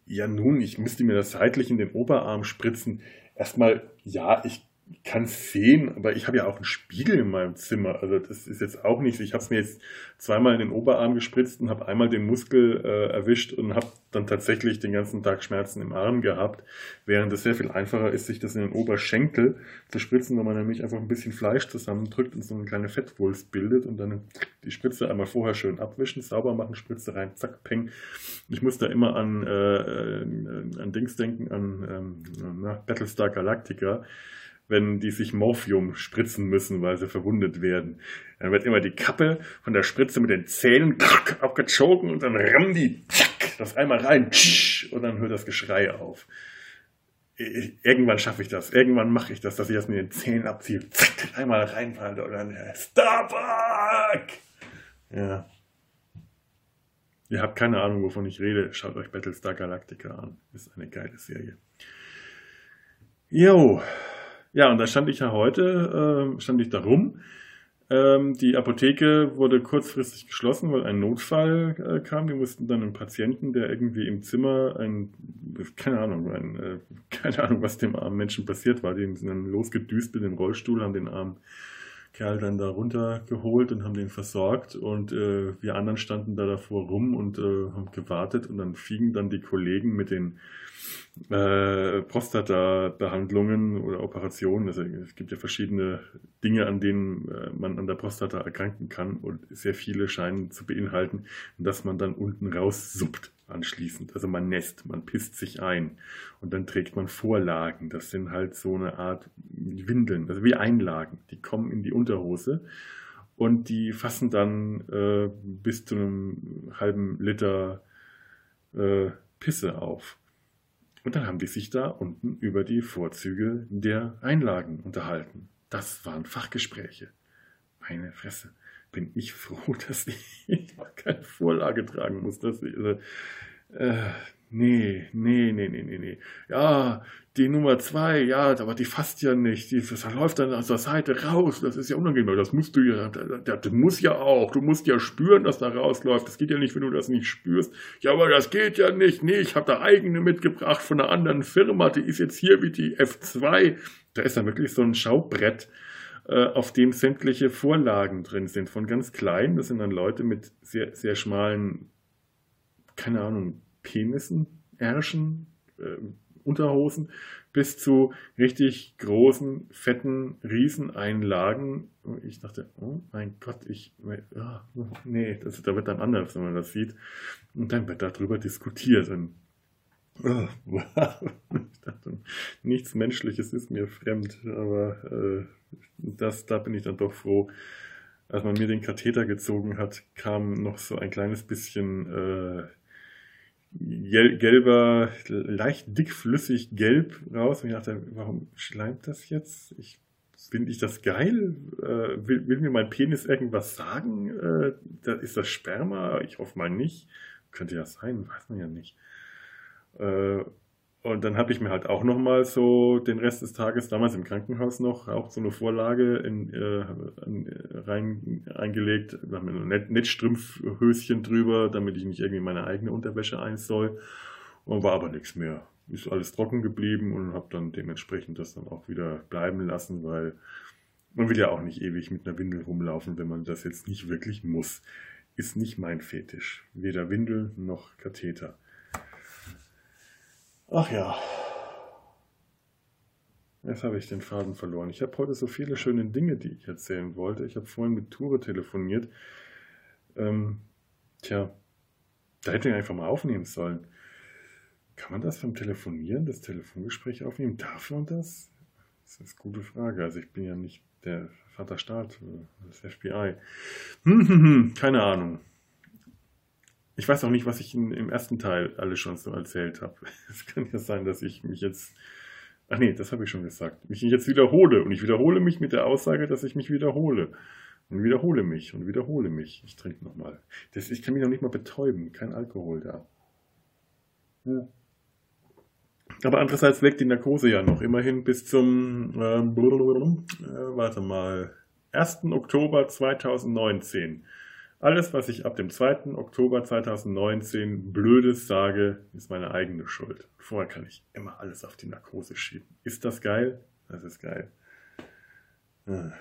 Ja, nun, ich müsste mir das seitlich in den Oberarm spritzen. Erstmal, ja, ich kann es sehen, aber ich habe ja auch einen Spiegel in meinem Zimmer. Also das ist jetzt auch nichts. Ich habe es mir jetzt zweimal in den Oberarm gespritzt und habe einmal den Muskel äh, erwischt und habe dann tatsächlich den ganzen Tag Schmerzen im Arm gehabt, während es sehr viel einfacher ist, sich das in den Oberschenkel zu spritzen, weil man nämlich einfach ein bisschen Fleisch zusammendrückt und so eine kleine Fettwulst bildet und dann die Spritze einmal vorher schön abwischen, sauber machen, Spritze rein, zack, peng. Ich muss da immer an, äh, an Dings denken, an ähm, Battlestar Galactica wenn die sich Morphium spritzen müssen, weil sie verwundet werden. Dann wird immer die Kappe von der Spritze mit den Zähnen abgezogen und dann rammen die zack, das einmal rein und dann hört das Geschrei auf. Irgendwann schaffe ich das. Irgendwann mache ich das, dass ich das mit den Zähnen abziehe. Zack, einmal reinfalle und dann Starbuck! Ja. Ihr habt keine Ahnung, wovon ich rede. Schaut euch Battlestar Galactica an. Ist eine geile Serie. Jo. Ja, und da stand ich ja heute, äh, stand ich da rum. Ähm, die Apotheke wurde kurzfristig geschlossen, weil ein Notfall äh, kam. Wir mussten dann einen Patienten, der irgendwie im Zimmer ein, keine Ahnung, ein, äh, keine Ahnung, was dem armen Menschen passiert war. Die sind dann losgedüst mit dem Rollstuhl, haben den armen Kerl dann da runtergeholt und haben den versorgt. Und äh, wir anderen standen da davor rum und äh, haben gewartet. Und dann fingen dann die Kollegen mit den äh, Prostata-Behandlungen oder Operationen. Also es gibt ja verschiedene Dinge, an denen äh, man an der Prostata erkranken kann und sehr viele scheinen zu beinhalten, dass man dann unten raussuppt anschließend. Also man nässt, man pisst sich ein und dann trägt man Vorlagen. Das sind halt so eine Art Windeln, also wie Einlagen. Die kommen in die Unterhose und die fassen dann äh, bis zu einem halben Liter äh, Pisse auf. Und dann haben die sich da unten über die Vorzüge der Einlagen unterhalten. Das waren Fachgespräche. Meine Fresse. Bin ich froh, dass ich keine Vorlage tragen muss. Dass ich, also, äh, Nee, nee, nee, nee, nee, nee. Ja, die Nummer zwei, ja, aber die fasst ja nicht. Die, das läuft dann aus der Seite raus. Das ist ja unangenehm. Das musst du ja, das muss ja auch. Du musst ja spüren, dass da rausläuft. Das geht ja nicht, wenn du das nicht spürst. Ja, aber das geht ja nicht. Nee, ich habe da eigene mitgebracht von einer anderen Firma. Die ist jetzt hier wie die F2. Da ist dann wirklich so ein Schaubrett, auf dem sämtliche Vorlagen drin sind. Von ganz klein, das sind dann Leute mit sehr, sehr schmalen, keine Ahnung, Penissen, Ärschen, äh, Unterhosen bis zu richtig großen, fetten Rieseneinlagen. Ich dachte, oh mein Gott, ich, oh, nee, das, da wird dann anders, wenn man das sieht. Und dann wird darüber diskutiert. Und, oh, ich dachte, nichts Menschliches ist mir fremd, aber äh, das, da bin ich dann doch froh. Als man mir den Katheter gezogen hat, kam noch so ein kleines bisschen äh, gelber, leicht dickflüssig gelb raus. Und ich dachte, warum schleimt das jetzt? Ich, finde ich das geil? Äh, will, will, mir mein Penis irgendwas sagen? Äh, da ist das Sperma? Ich hoffe mal nicht. Könnte ja sein, weiß man ja nicht. Äh, und dann habe ich mir halt auch nochmal so den Rest des Tages, damals im Krankenhaus noch, auch so eine Vorlage in, äh, rein, eingelegt. Da haben wir ein Net Netzstrümpfhöschen drüber, damit ich nicht irgendwie meine eigene Unterwäsche einsoll. Und war aber nichts mehr. Ist alles trocken geblieben und habe dann dementsprechend das dann auch wieder bleiben lassen, weil man will ja auch nicht ewig mit einer Windel rumlaufen, wenn man das jetzt nicht wirklich muss. Ist nicht mein Fetisch. Weder Windel noch Katheter. Ach ja. Jetzt habe ich den Faden verloren. Ich habe heute so viele schöne Dinge, die ich erzählen wollte. Ich habe vorhin mit Ture telefoniert. Ähm, tja, da hätte ich einfach mal aufnehmen sollen. Kann man das beim Telefonieren, das Telefongespräch aufnehmen? Darf man das? Das ist eine gute Frage. Also ich bin ja nicht der Vaterstaat, das FBI. Hm, hm, hm, keine Ahnung. Ich weiß auch nicht, was ich in, im ersten Teil alles schon so erzählt habe. Es kann ja sein, dass ich mich jetzt. Ach nee, das habe ich schon gesagt. Mich jetzt wiederhole. Und ich wiederhole mich mit der Aussage, dass ich mich wiederhole. Und wiederhole mich und wiederhole mich. Ich trinke nochmal. Ich kann mich noch nicht mal betäuben. Kein Alkohol da. Ja. Aber andererseits weckt die Narkose ja noch. Immerhin bis zum, äh, äh, warte mal, 1. Oktober 2019. Alles, was ich ab dem 2. Oktober 2019 Blödes sage, ist meine eigene Schuld. Vorher kann ich immer alles auf die Narkose schieben. Ist das geil? Das ist geil.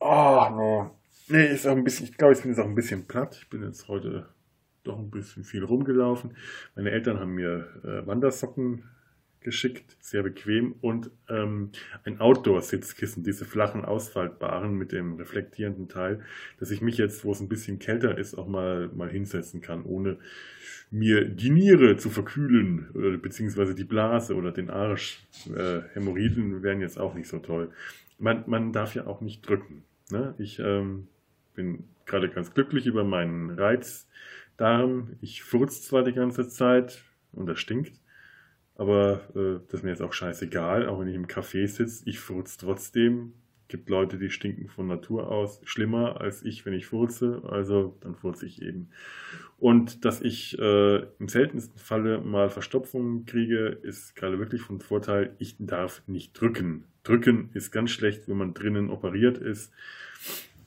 Ah, oh, nee. Nee, ist auch ein bisschen, ich glaube, ich bin jetzt auch ein bisschen platt. Ich bin jetzt heute doch ein bisschen viel rumgelaufen. Meine Eltern haben mir äh, Wandersocken geschickt, sehr bequem und ähm, ein Outdoor-Sitzkissen, diese flachen, ausfaltbaren mit dem reflektierenden Teil, dass ich mich jetzt, wo es ein bisschen kälter ist, auch mal, mal hinsetzen kann, ohne mir die Niere zu verkühlen, oder, beziehungsweise die Blase oder den Arsch. Äh, Hämorrhoiden wären jetzt auch nicht so toll. Man, man darf ja auch nicht drücken. Ne? Ich ähm, bin gerade ganz glücklich über meinen Reizdarm. Ich furze zwar die ganze Zeit und das stinkt, aber äh, das ist mir jetzt auch scheißegal, auch wenn ich im Café sitze, ich furze trotzdem. Gibt Leute, die stinken von Natur aus schlimmer als ich, wenn ich furze, also dann furze ich eben. Und dass ich äh, im seltensten Falle mal Verstopfung kriege, ist gerade wirklich von Vorteil. Ich darf nicht drücken. Drücken ist ganz schlecht, wenn man drinnen operiert ist,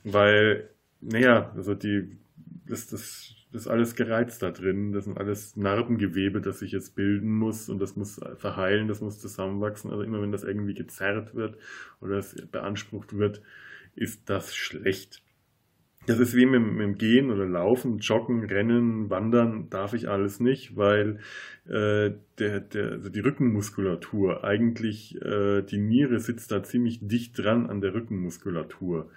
weil, naja, also die, das, das das ist alles gereizt da drin. Das sind alles Narbengewebe, das sich jetzt bilden muss und das muss verheilen, das muss zusammenwachsen. Also immer wenn das irgendwie gezerrt wird oder es beansprucht wird, ist das schlecht. Das ist wie mit, mit dem Gehen oder Laufen, Joggen, Rennen, Wandern darf ich alles nicht, weil äh, der, der, also die Rückenmuskulatur, eigentlich äh, die Niere sitzt da ziemlich dicht dran an der Rückenmuskulatur.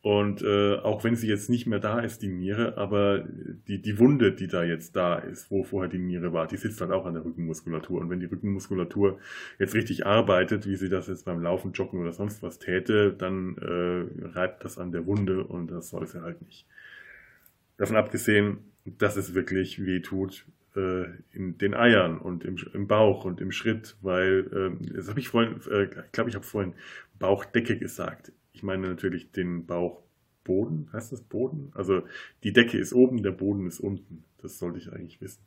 Und äh, auch wenn sie jetzt nicht mehr da ist, die Niere, aber die, die Wunde, die da jetzt da ist, wo vorher die Niere war, die sitzt halt auch an der Rückenmuskulatur. Und wenn die Rückenmuskulatur jetzt richtig arbeitet, wie sie das jetzt beim Laufen, Joggen oder sonst was täte, dann äh, reibt das an der Wunde und das soll sie halt nicht. Davon abgesehen, dass es wirklich weh tut äh, in den Eiern und im, im, Bauch und im Schritt, weil, äh, das habe ich vorhin, äh, ich glaube, ich habe vorhin Bauchdecke gesagt ich meine natürlich den Bauchboden, heißt das Boden? Also die Decke ist oben, der Boden ist unten. Das sollte ich eigentlich wissen.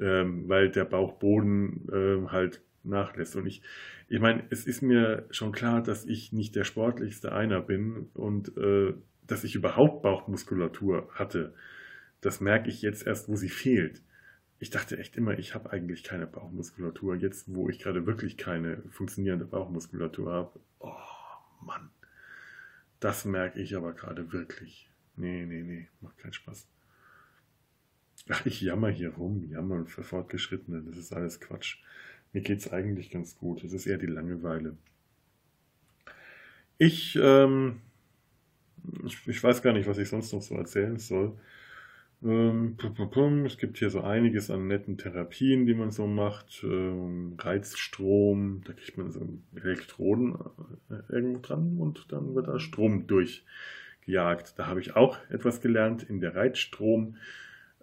Ähm, weil der Bauchboden äh, halt nachlässt. Und ich, ich meine, es ist mir schon klar, dass ich nicht der sportlichste einer bin und äh, dass ich überhaupt Bauchmuskulatur hatte. Das merke ich jetzt erst, wo sie fehlt. Ich dachte echt immer, ich habe eigentlich keine Bauchmuskulatur. Jetzt, wo ich gerade wirklich keine funktionierende Bauchmuskulatur habe, oh Mann. Das merke ich aber gerade wirklich. Nee, nee, nee, macht keinen Spaß. Ach, ich jammer hier rum, jammern für Fortgeschrittene, das ist alles Quatsch. Mir geht es eigentlich ganz gut, es ist eher die Langeweile. Ich, ähm, ich, ich weiß gar nicht, was ich sonst noch so erzählen soll. Ähm, es gibt hier so einiges an netten Therapien, die man so macht. Ähm, Reizstrom, da kriegt man so Elektroden äh, irgendwo dran und dann wird da Strom durchgejagt. Da habe ich auch etwas gelernt. In der Reizstromkammer,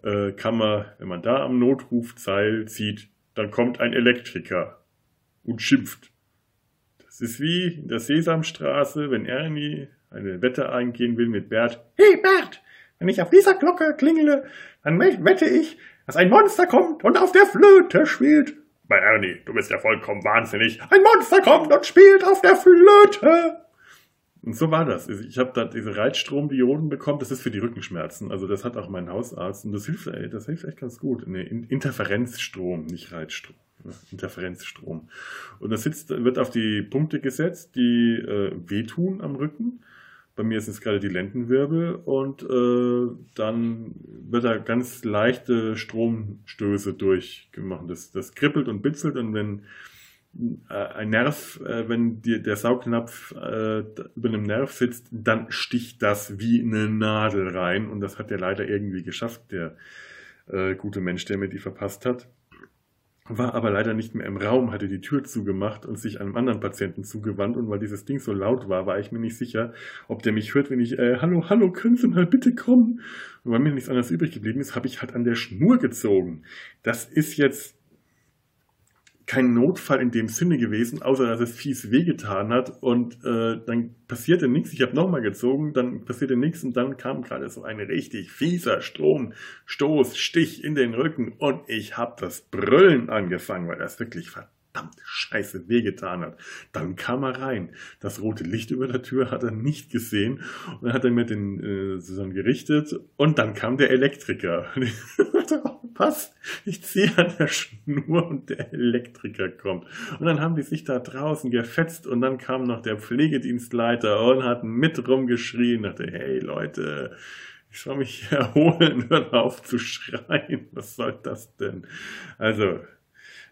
äh, wenn man da am Notrufzeil zieht, dann kommt ein Elektriker und schimpft. Das ist wie in der Sesamstraße, wenn Ernie eine Wette eingehen will mit Bert. Hey Bert, wenn ich auf dieser Glocke klingele, dann wette ich, dass ein Monster kommt und auf der Flöte spielt. Bei Ernie, du bist ja vollkommen wahnsinnig. Ein Monster kommt und spielt auf der Flöte. Und so war das. Ich habe da diese Reizstromdioden bekommen. Das ist für die Rückenschmerzen. Also das hat auch mein Hausarzt. Und das hilft, ey, das hilft echt ganz gut. Nee, Interferenzstrom, nicht Reizstrom. Interferenzstrom. Und das sitzt, wird auf die Punkte gesetzt, die äh, wehtun am Rücken. Bei mir ist es gerade die Lendenwirbel und äh, dann wird da ganz leichte Stromstöße durchgemacht. Das, das kribbelt und bitzelt und wenn äh, ein Nerv, äh, wenn die, der Saugnapf äh, über einem Nerv sitzt, dann sticht das wie eine Nadel rein und das hat er leider irgendwie geschafft, der äh, gute Mensch, der mir die verpasst hat war aber leider nicht mehr im Raum, hatte die Tür zugemacht und sich einem anderen Patienten zugewandt. Und weil dieses Ding so laut war, war ich mir nicht sicher, ob der mich hört, wenn ich, äh, hallo, hallo, können Sie mal bitte kommen? Und weil mir nichts anderes übrig geblieben ist, habe ich halt an der Schnur gezogen. Das ist jetzt kein Notfall in dem Sinne gewesen, außer dass es fies wehgetan hat und äh, dann passierte nichts. Ich habe nochmal gezogen, dann passierte nichts und dann kam gerade so ein richtig fieser Stromstoß, Stich in den Rücken und ich habe das Brüllen angefangen, weil das wirklich verdammt verdammt scheiße wehgetan hat. Dann kam er rein. Das rote Licht über der Tür hat er nicht gesehen und dann hat er mir den äh, zusammen gerichtet und dann kam der Elektriker. Was? Ich ziehe an der Schnur und der Elektriker kommt. Und dann haben die sich da draußen gefetzt und dann kam noch der Pflegedienstleiter und hat mit rumgeschrien, dachte, hey Leute, ich soll mich erholen, hör auf zu schreien. Was soll das denn? Also,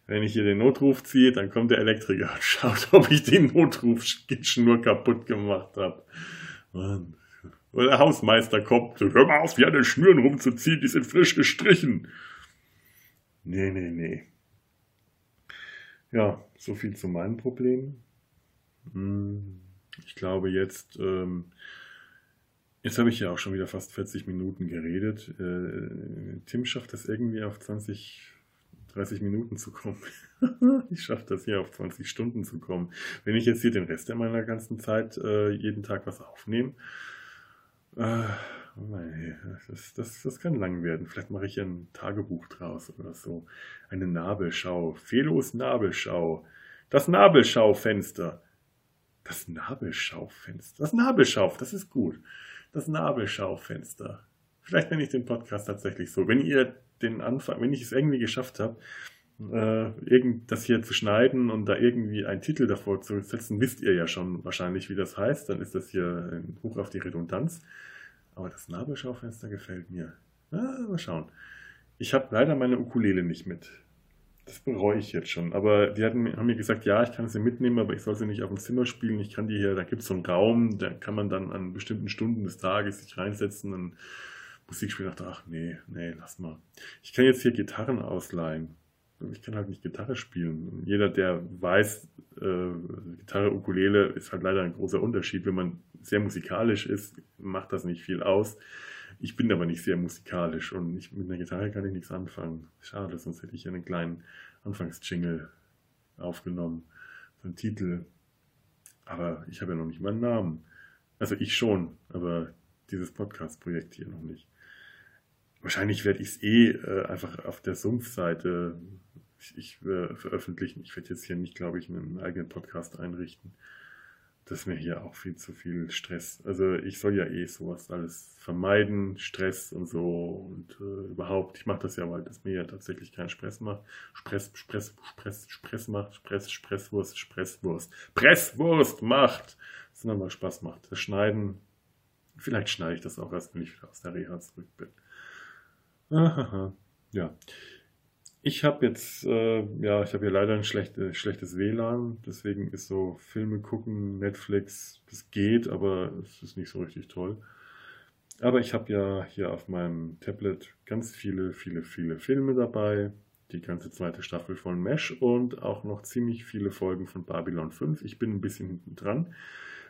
wenn ich hier den Notruf ziehe, dann kommt der Elektriker und schaut, ob ich den Notrufschnur kaputt gemacht habe. Oder der Hausmeister kommt, hör mal auf, die an den Schnüren rumzuziehen, die sind frisch gestrichen. Nee, nee, nee. Ja, so viel zu meinem Problem. Hm, ich glaube jetzt, ähm, jetzt habe ich ja auch schon wieder fast 40 Minuten geredet. Äh, Tim schafft das irgendwie auf 20 30 Minuten zu kommen. ich schaffe das hier auf 20 Stunden zu kommen. Wenn ich jetzt hier den Rest meiner ganzen Zeit äh, jeden Tag was aufnehme, äh, das, das, das kann lang werden. Vielleicht mache ich ein Tagebuch draus oder so. Eine Nabelschau. Felos Nabelschau. Das Nabelschaufenster. Das Nabelschaufenster. Das Nabelschau, das ist gut. Das Nabelschaufenster. Vielleicht nenne ich den Podcast tatsächlich so. Wenn ihr den Anfang, wenn ich es irgendwie geschafft habe, äh, irgend, das hier zu schneiden und da irgendwie einen Titel davor zu setzen, wisst ihr ja schon wahrscheinlich, wie das heißt. Dann ist das hier ein Buch auf die Redundanz. Aber das Nabelschaufenster gefällt mir. Ah, mal schauen. Ich habe leider meine Ukulele nicht mit. Das bereue ich jetzt schon. Aber die hatten, haben mir gesagt, ja, ich kann sie mitnehmen, aber ich soll sie nicht auf dem Zimmer spielen. Ich kann die hier, da gibt es so einen Raum, da kann man dann an bestimmten Stunden des Tages sich reinsetzen und Musik spielen. dachte, ach nee, nee, lass mal. Ich kann jetzt hier Gitarren ausleihen. Ich kann halt nicht Gitarre spielen. Jeder, der weiß, äh, Gitarre, Ukulele ist halt leider ein großer Unterschied. Wenn man sehr musikalisch ist, macht das nicht viel aus. Ich bin aber nicht sehr musikalisch und ich, mit einer Gitarre kann ich nichts anfangen. Schade, sonst hätte ich einen kleinen Anfangsjingle aufgenommen. So einen Titel. Aber ich habe ja noch nicht meinen Namen. Also ich schon, aber dieses Podcast-Projekt hier noch nicht. Wahrscheinlich werde ich es eh äh, einfach auf der Sumpfseite ich, ich äh, veröffentlichen. Ich werde jetzt hier nicht, glaube ich, einen eigenen Podcast einrichten. Das ist mir hier auch viel zu viel Stress. Also ich soll ja eh sowas alles vermeiden, Stress und so und äh, überhaupt. Ich mache das ja, weil das mir ja tatsächlich keinen Stress macht. Stress, Stress, Stress, Stress macht, Stress, Stresswurst, Stresswurst, Presswurst macht, sondern mal Spaß macht. Das Schneiden, vielleicht schneide ich das auch erst, wenn ich wieder aus der Reha zurück bin. Aha, ja. Ich habe jetzt, äh, ja, ich habe hier leider ein schlechte, schlechtes WLAN, deswegen ist so Filme gucken, Netflix, das geht, aber es ist nicht so richtig toll. Aber ich habe ja hier auf meinem Tablet ganz viele, viele, viele Filme dabei, die ganze zweite Staffel von Mesh und auch noch ziemlich viele Folgen von Babylon 5. Ich bin ein bisschen hinten dran,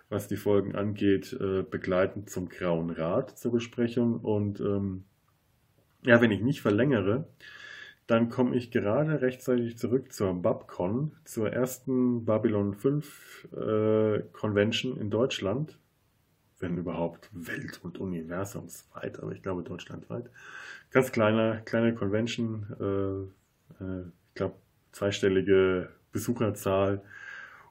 was die Folgen angeht, äh, begleitend zum Grauen Rat zur Besprechung und ähm, ja, wenn ich nicht verlängere, dann komme ich gerade rechtzeitig zurück zur Babcon, zur ersten Babylon 5 äh, Convention in Deutschland, wenn überhaupt Welt- und Universumsweit, aber ich glaube deutschlandweit. Ganz kleine, kleine Convention, äh, äh, ich glaube zweistellige Besucherzahl.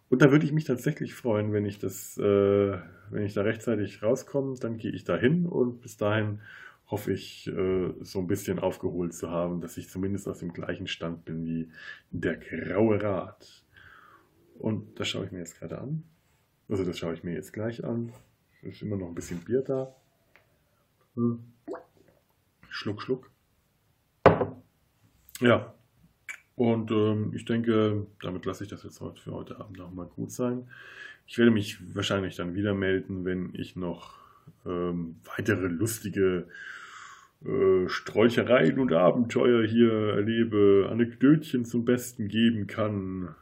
Und da würde ich mich tatsächlich freuen, wenn ich das, äh, wenn ich da rechtzeitig rauskomme, dann gehe ich da hin und bis dahin hoffe ich, äh, so ein bisschen aufgeholt zu haben, dass ich zumindest aus dem gleichen Stand bin wie der Graue Rat. Und das schaue ich mir jetzt gerade an. Also das schaue ich mir jetzt gleich an. Es ist immer noch ein bisschen Bier da. Hm. Schluck, Schluck. Ja. Und ähm, ich denke, damit lasse ich das jetzt heute für heute Abend noch mal gut sein. Ich werde mich wahrscheinlich dann wieder melden, wenn ich noch ähm, weitere lustige äh, Sträuchereien und Abenteuer hier erlebe, Anekdötchen zum Besten geben kann.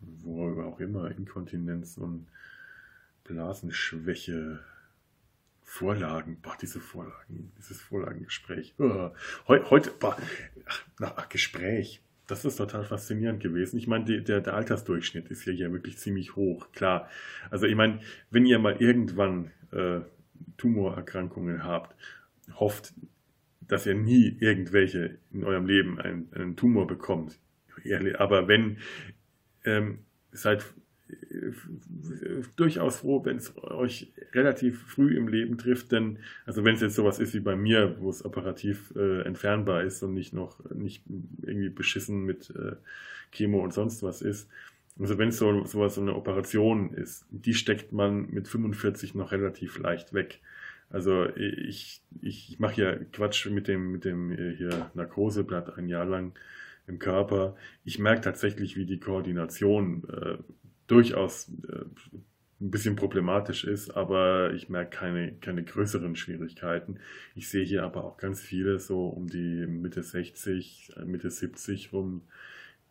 Worüber auch immer, Inkontinenz und Blasenschwäche. Vorlagen, boah, diese Vorlagen, dieses Vorlagengespräch. Oh, heute, boah, ach, ach, Gespräch, das ist total faszinierend gewesen. Ich meine, der, der Altersdurchschnitt ist ja hier wirklich ziemlich hoch, klar. Also ich meine, wenn ihr mal irgendwann äh, Tumorerkrankungen habt hofft, dass ihr nie irgendwelche in eurem Leben einen, einen Tumor bekommt. Aber wenn, ähm, seid äh, durchaus froh, wenn es euch relativ früh im Leben trifft, denn, also wenn es jetzt sowas ist wie bei mir, wo es operativ äh, entfernbar ist und nicht noch, nicht irgendwie beschissen mit äh, Chemo und sonst was ist, also wenn es so sowas so eine Operation ist, die steckt man mit 45 noch relativ leicht weg. Also ich, ich, ich mache ja Quatsch mit dem, mit dem äh, hier Narkoseblatt ein Jahr lang im Körper. Ich merke tatsächlich, wie die Koordination äh, durchaus äh, ein bisschen problematisch ist, aber ich merke keine, keine größeren Schwierigkeiten. Ich sehe hier aber auch ganz viele so um die Mitte 60, äh, Mitte 70 rum,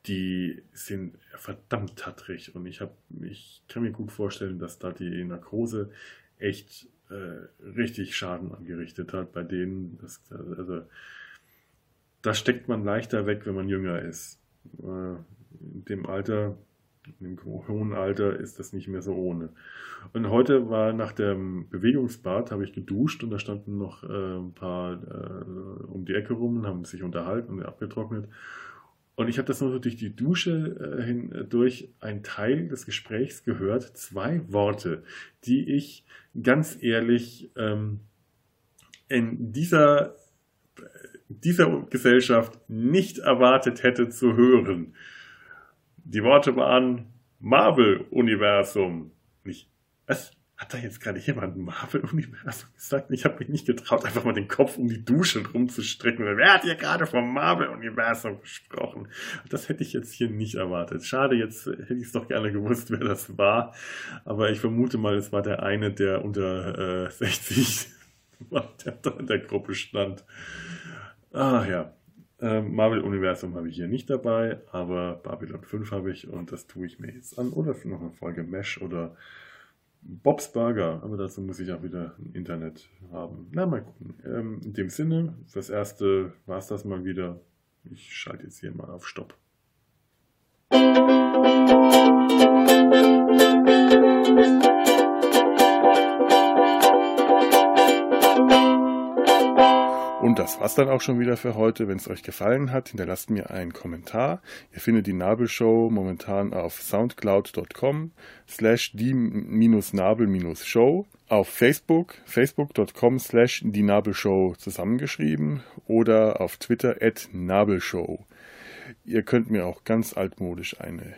die sind verdammt tattrig und ich, hab, ich kann mir gut vorstellen, dass da die Narkose echt äh, richtig Schaden angerichtet hat bei denen. Das, also, da steckt man leichter weg, wenn man jünger ist. Äh, in dem Alter, in dem hohen Alter ist das nicht mehr so ohne. Und heute war nach dem Bewegungsbad, habe ich geduscht und da standen noch äh, ein paar äh, um die Ecke rum und haben sich unterhalten und abgetrocknet. Und ich habe das nur so durch die Dusche äh, hindurch ein Teil des Gesprächs gehört, zwei Worte, die ich ganz ehrlich ähm, in dieser, dieser Gesellschaft nicht erwartet hätte zu hören. Die Worte waren Marvel-Universum. Nicht, was? Hat da jetzt gerade jemand Marvel-Universum gesagt? Ich habe mich nicht getraut, einfach mal den Kopf um die Dusche rumzustrecken. Wer hat hier gerade vom Marvel-Universum gesprochen? Das hätte ich jetzt hier nicht erwartet. Schade, jetzt hätte ich es doch gerne gewusst, wer das war. Aber ich vermute mal, es war der eine, der unter äh, 60 der da in der Gruppe stand. Ah ja. Ähm, Marvel-Universum habe ich hier nicht dabei, aber Babylon 5 habe ich und das tue ich mir jetzt an. Oder noch eine Folge Mesh oder Bob's Burger, aber dazu muss ich auch wieder ein Internet haben. Na, mal gucken. Ähm, in dem Sinne, fürs Erste war es das mal wieder. Ich schalte jetzt hier mal auf Stopp. Das war's dann auch schon wieder für heute. Wenn es euch gefallen hat, hinterlasst mir einen Kommentar. Ihr findet die Nabelshow momentan auf soundcloud.com slash die-nabel-show, auf Facebook, facebook.com slash die Nabelshow zusammengeschrieben oder auf Twitter at Nabelshow. Ihr könnt mir auch ganz altmodisch eine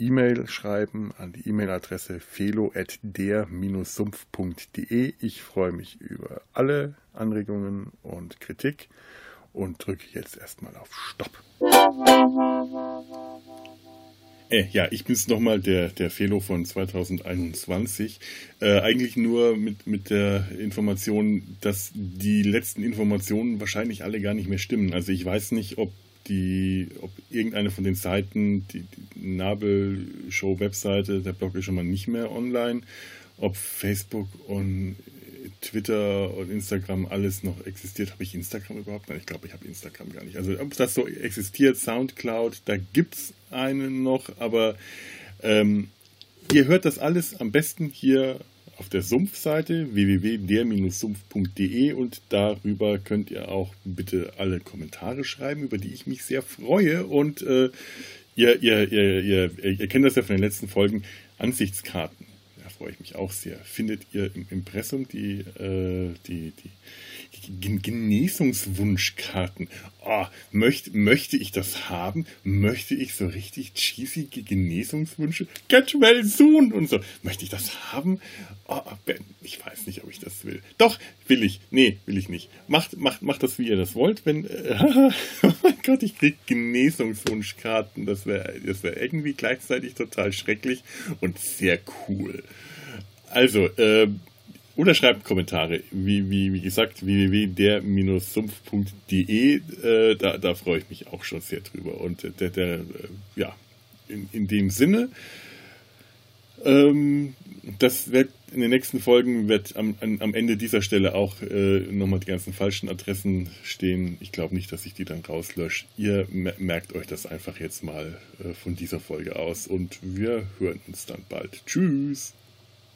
E-Mail schreiben an die E-Mail-Adresse felo.der-sumpf.de. Ich freue mich über alle Anregungen und Kritik und drücke jetzt erstmal auf Stopp. Äh, ja, ich bin's nochmal, der, der Felo von 2021. Äh, eigentlich nur mit, mit der Information, dass die letzten Informationen wahrscheinlich alle gar nicht mehr stimmen. Also ich weiß nicht, ob die, ob irgendeine von den Seiten, die, die Nabel-Show-Webseite, der Blog ist schon mal nicht mehr online, ob Facebook und Twitter und Instagram alles noch existiert. Habe ich Instagram überhaupt? Nein, ich glaube, ich habe Instagram gar nicht. Also ob das so existiert, Soundcloud, da gibt es einen noch, aber ähm, ihr hört das alles am besten hier auf der Sumpfseite www.der-sumpf.de und darüber könnt ihr auch bitte alle Kommentare schreiben, über die ich mich sehr freue. Und äh, ihr, ihr, ihr, ihr, kennt das ja von den letzten Folgen, Ansichtskarten. Da freue ich mich auch sehr. Findet ihr im Impressum die, äh, die, die Genesungswunschkarten. Oh, möchte, möchte ich das haben? Möchte ich so richtig cheesy Genesungswünsche? Get well soon und so. Möchte ich das haben? Oh, ich weiß nicht, ob ich das will. Doch, will ich. Nee, will ich nicht. Macht, macht, macht das, wie ihr das wollt. Wenn, äh, oh mein Gott, ich krieg Genesungswunschkarten. Das wäre das wär irgendwie gleichzeitig total schrecklich und sehr cool. Also, äh, Oder schreibt Kommentare. Wie, wie, wie gesagt, www.der-sumpf.de, äh, da, da freue ich mich auch schon sehr drüber. Und der, der äh, ja, in, in dem Sinne, ähm, das wird in den nächsten Folgen wird am, am Ende dieser Stelle auch äh, nochmal die ganzen falschen Adressen stehen. Ich glaube nicht, dass ich die dann rauslösche. Ihr merkt euch das einfach jetzt mal äh, von dieser Folge aus und wir hören uns dann bald. Tschüss.